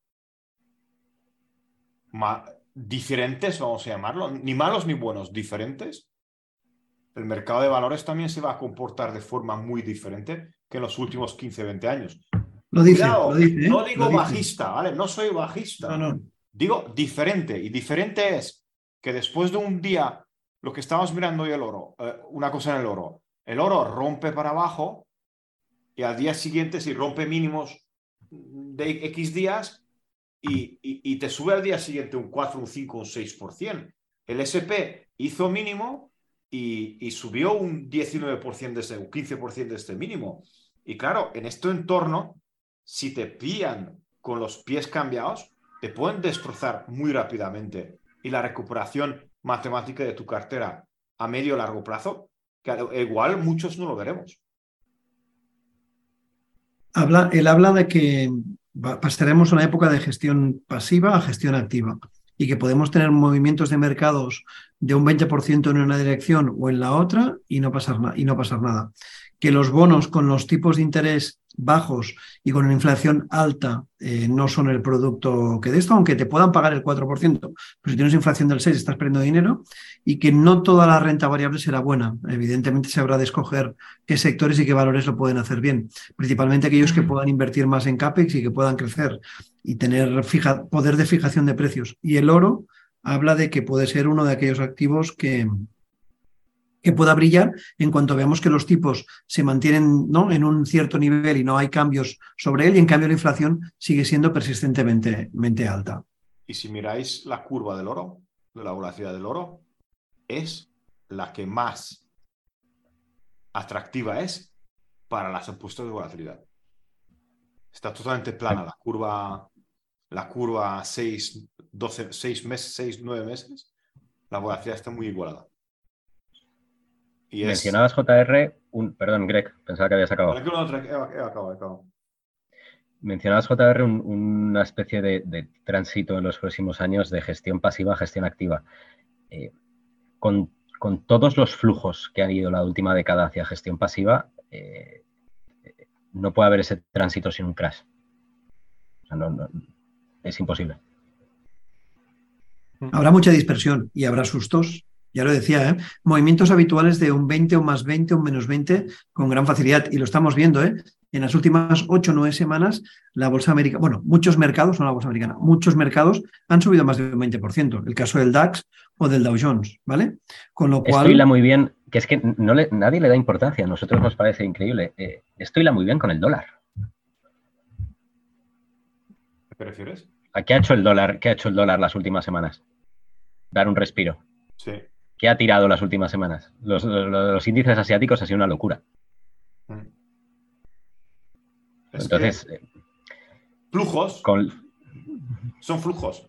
diferentes, vamos a llamarlo, ni malos ni buenos, diferentes, el mercado de valores también se va a comportar de forma muy diferente que en los últimos 15, 20 años. Lo dice, Cuidado, lo dice. ¿eh? no Lo digo dice. bajista, ¿vale? No soy bajista. No, no. Digo diferente. Y diferente es que después de un día, lo que estamos mirando hoy el oro, eh, una cosa en el oro, el oro rompe para abajo y al día siguiente, si rompe mínimos de X días y, y- y te sube al día siguiente un 4, un 5, un 6%. El SP hizo mínimo y, subió un 19% de ese, un 15% de este mínimo. Y claro, en este entorno, si te pillan con los pies cambiados, te pueden destrozar muy rápidamente. Y la recuperación matemática de tu cartera a medio o largo plazo, que al- igual muchos no lo veremos. Habla, él habla de que pasaremos una época de gestión pasiva a gestión activa y que podemos tener movimientos de mercados de un 20% en una dirección o en la otra y no pasar, y no pasar nada. Que los bonos con los tipos de interés bajos y con una inflación alta eh, no son el producto que de esto, aunque te puedan pagar el 4%, pero si tienes inflación del 6 estás perdiendo dinero y que no toda la renta variable será buena. Evidentemente se habrá de escoger qué sectores y qué valores lo pueden hacer bien principalmente aquellos que puedan invertir más en CAPEX y que puedan crecer y tener fija- poder de fijación de precios. Y el oro habla de que puede ser uno de aquellos activos que, que pueda brillar en cuanto veamos que los tipos se mantienen ¿no? en un cierto nivel y no hay cambios sobre él y en cambio la inflación sigue siendo persistentemente mente alta. Y si miráis la curva del oro, de la volatilidad del oro, es la que más atractiva es para las apuestas de volatilidad. Está totalmente plana la curva, la curva 6, 12, 6 meses, 6, 9 meses. La volatilidad está muy igualada. Y es... Mencionabas JR, un, perdón, Greg, pensaba que habías acabado. Mencionabas JR un- una especie de, de tránsito en los próximos años de gestión pasiva a gestión activa. Eh, con, con todos los flujos que han ido la última década hacia gestión pasiva, eh, eh, no puede haber ese tránsito sin un crash. O sea, no- no- es imposible. Habrá mucha dispersión y habrá sustos. Ya lo decía, ¿eh? movimientos habituales de un 20, un más 20, un menos 20 con gran facilidad. Y lo estamos viendo, ¿eh? En las últimas 8 o 9 semanas, la bolsa americana, bueno, muchos mercados, no la bolsa americana, muchos mercados han subido más de un 20%. El caso del DAX o del Dow Jones, ¿vale? Con lo cual. Esto hila muy bien, que es que no le- nadie le da importancia, a nosotros nos parece increíble. Eh, esto hila muy bien con el dólar. ¿Qué prefieres? ¿A qué ha hecho el dólar? ¿Qué ha hecho el dólar las últimas semanas? Dar un respiro. Sí. ¿Qué ha tirado las últimas semanas? Los, los- los índices asiáticos ha sido una locura. Mm. Es Entonces, eh, flujos, con, Son flujos.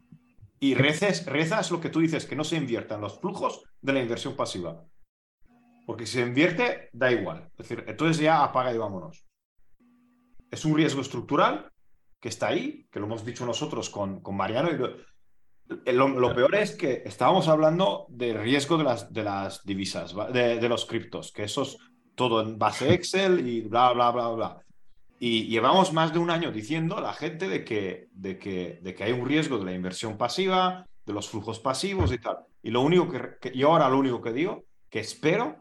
Y reces, rezas lo que tú dices, que no se inviertan los flujos de la inversión pasiva. Porque si se invierte, da igual. Es decir, entonces ya apaga y vámonos. Es un riesgo estructural que está ahí, que lo hemos dicho nosotros con, con Mariano. Y lo, peor es que estábamos hablando del riesgo de las, de las divisas, de, de los criptos, que eso es todo en base Excel y bla, bla, bla, bla. Y llevamos más de un año diciendo a la gente de que, de, que, de que hay un riesgo de la inversión pasiva, de los flujos pasivos y tal. Y lo único que, yo ahora lo único que digo, que espero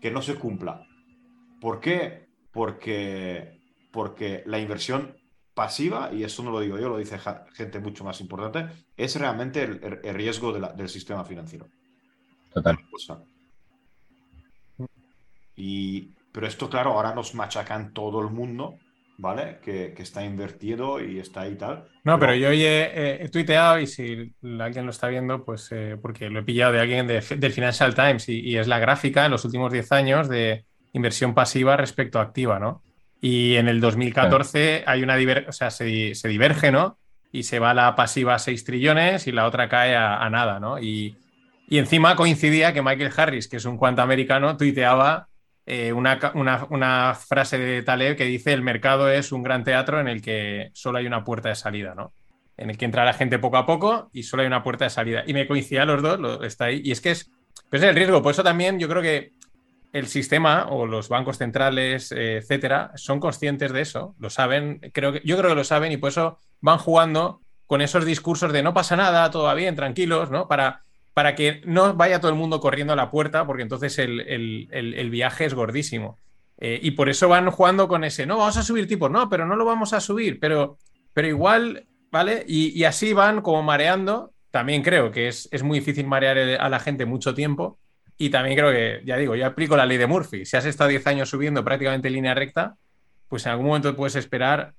que no se cumpla. ¿Por qué? Porque, porque la inversión pasiva, y eso no lo digo yo, lo dice gente mucho más importante, es realmente el, riesgo del sistema financiero. Total. Y, pero esto, claro, ahora nos machacan todo el mundo, ¿vale? Que, está invertido y está ahí tal. No, pero, yo hoy he, tuiteado y si alguien lo está viendo, pues eh, porque lo he pillado de alguien del Financial Times y, es la gráfica en los últimos 10 años de inversión pasiva respecto a activa, ¿no? Y en el 2014 hay una o sea, se, se, diverge, ¿no? Y se va la pasiva a 6 trillones y la otra cae a, nada, ¿no? Y, y encima coincidía que Michael Harris, que es un cuanta americano, tuiteaba eh, una, frase de Taleb que dice el mercado es un gran teatro en el que solo hay una puerta de salida, ¿no? En el que entra la gente poco a poco y solo hay una puerta de salida. Y me coincidía los dos, lo, está ahí. Y es que es, pues es el riesgo. Por eso también yo creo que el sistema o los bancos centrales, eh, etcétera, son conscientes de eso, lo saben, creo que, yo creo que lo saben y por eso van jugando con esos discursos de no pasa nada, todo va bien, tranquilos, ¿no? Para para que no vaya todo el mundo corriendo a la puerta, porque entonces el, viaje es gordísimo. Eh, y por eso van jugando con ese, no, vamos a subir tipos, no, pero no lo vamos a subir, pero, pero igual, ¿vale? Y, así van como mareando. También creo que es, es, muy difícil marear a la gente mucho tiempo. Y también creo que, ya digo, yo aplico la ley de Murphy. Si has estado 10 años subiendo prácticamente en línea recta, pues en algún momento puedes esperar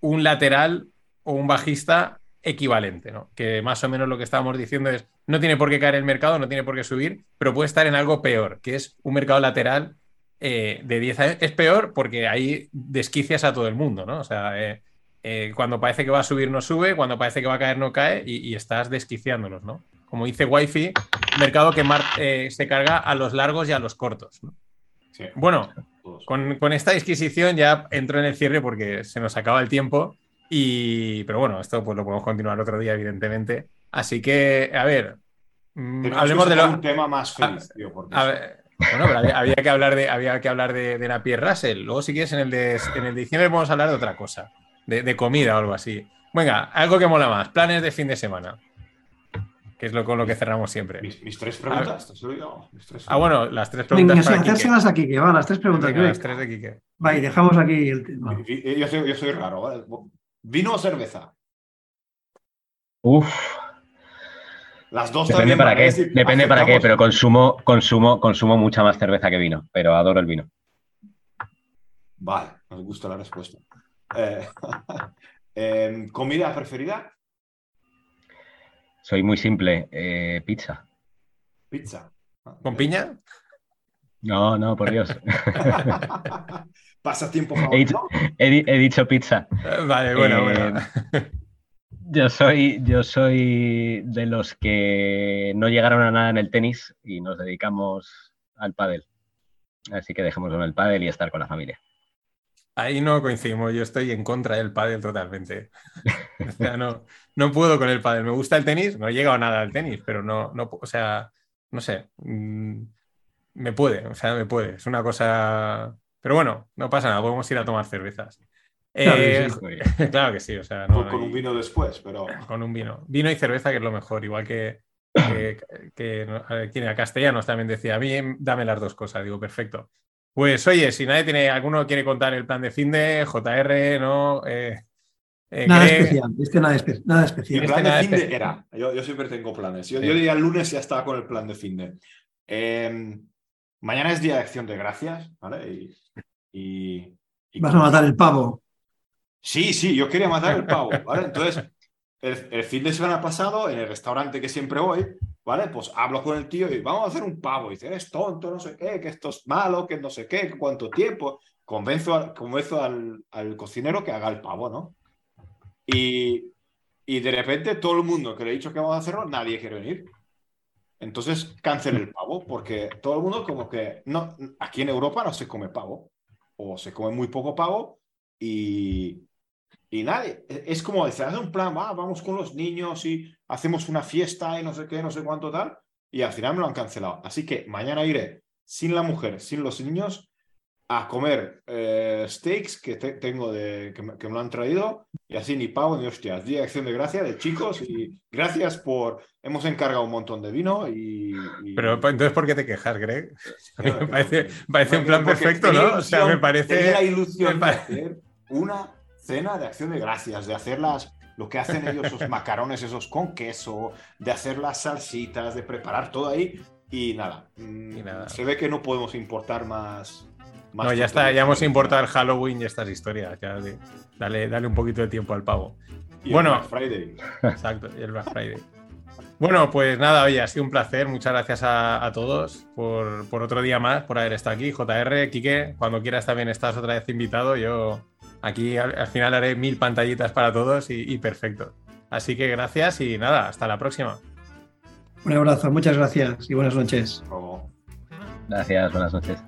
un lateral o un bajista equivalente, ¿no? Que más o menos lo que estábamos diciendo es, no tiene por qué caer el mercado, no tiene por qué subir, pero puede estar en algo peor, que es un mercado lateral eh, de 10 años. Es peor porque ahí desquicias a todo el mundo, ¿no? O sea, eh, eh, cuando parece que va a subir no sube, cuando parece que va a caer no cae y, estás desquiciándolos, ¿no? Como dice Wi-Fi, mercado que se carga a los largos y a los cortos. Bueno, con, con esta disquisición ya entro en el cierre porque se nos acaba el tiempo. Y, pero bueno, esto pues lo podemos continuar otro día, evidentemente. Así que, a ver, mm, hablemos de lo... un tema más feliz, tío, porque... bueno, pero había, que hablar de, había que hablar de, de Napier Russell. Luego, si quieres, en el de, en el diciembre vamos a hablar de otra cosa, de, comida o algo así. Venga, algo que mola más, planes de fin de semana. Que es lo con lo que cerramos siempre. Mis, tres preguntas, Ah, bueno, las tres preguntas. Venga, hacérselas a va, las tres preguntas. las tres de Kike. Va, y dejamos aquí el tema. Yo soy, yo soy raro, ¿vale? ¿Vino o cerveza? Uf. Las dos Depende para qué, depende para qué, pero consumo, consumo, consumo mucha más cerveza que vino, pero adoro el vino. Vale, nos gusta la respuesta. Eh, em, ¿Comida preferida? Soy muy simple, eh, pizza. Pizza. ¿Con piña? No, no, por Dios. ¿Pasatiempo favorito? He, he, dicho pizza. Vale, bueno, bueno. Eh, yo soy, yo soy de los que no llegaron a nada en el tenis y nos dedicamos al pádel. Así que dejémoslo en el pádel y estar con la familia. Ahí no coincidimos, yo estoy en contra del pádel totalmente. o sea, no, no puedo con el pádel. Me gusta el tenis, no he llegado a nada al tenis, pero no, no, o sea, no sé. Mm, me puede, o sea, me puede. Es una cosa pero bueno, no pasa nada, podemos ir a tomar cervezas. claro, que sí, o sea. con, un vino después, pero. Con un vino. Vino y cerveza, que es lo mejor, igual que, que, a castellanos también decía, a mí dame las dos cosas, digo, perfecto. Pues oye, si nadie tiene, alguno quiere contar el plan de fin de JR, ¿no? Eh, eh, nada especial, este nada, nada especial. El plan de fin de era, yo, siempre tengo planes. Yo, yo el lunes ya estaba con el plan de fin de. Em, mañana es día de acción de gracias, ¿vale? Y y, Vas a matar el pavo. Sí, sí, yo quería matar el pavo, ¿vale? Entonces, el, fin de semana pasado, en el restaurante que siempre voy, ¿vale? Pues hablo con el tío y vamos a hacer un pavo. Y dice, eres tonto, no sé qué, que esto es malo, que no sé qué, que cuánto tiempo. Convenzo, convenzo al, al, cocinero que haga el pavo, ¿no? Y, y de repente todo el mundo que le he dicho que vamos a hacerlo, nadie quiere venir. Entonces cancel el pavo, porque todo el mundo como que, no, aquí en Europa no se come pavo, o se come muy poco pavo, y, y nadie, es como decir, hace un plan, ah, vamos con los niños y hacemos una fiesta y no sé qué, no sé cuánto tal, y al final me lo han cancelado. Así que mañana iré sin la mujer, sin los niños, a comer eh, steaks que tengo de, que me, lo han traído y así ni pavo ni hostias. Día de acción de gracia de chicos y gracias por... Hemos encargado un montón de vino y... Pero entonces, ¿por qué te quejas, Greg? me parece, parece un plan perfecto, ¿no? O sea, me parece... la ilusión de hacer una cena de acción de gracias, de hacerlas lo que hacen ellos, esos macarones, esos con queso, de hacer las salsitas, de preparar todo ahí. Y nada, mm, y nada. se ve que no podemos importar más, no, ya está, ya hemos importado el Halloween y estas historias. dale, dale un poquito de tiempo al pavo. bueno, Black Friday. Exacto, y el Black Friday. Bueno, pues nada, oye, ha sido un placer. Muchas gracias a, todos por, otro día más, por haber estado aquí. JR, Quique, cuando quieras también estás otra vez invitado. Yo aquí al, final haré mil pantallitas para todos y, perfecto. Así que gracias y nada, hasta la próxima. Un abrazo, muchas gracias y buenas noches. Gracias, buenas noches.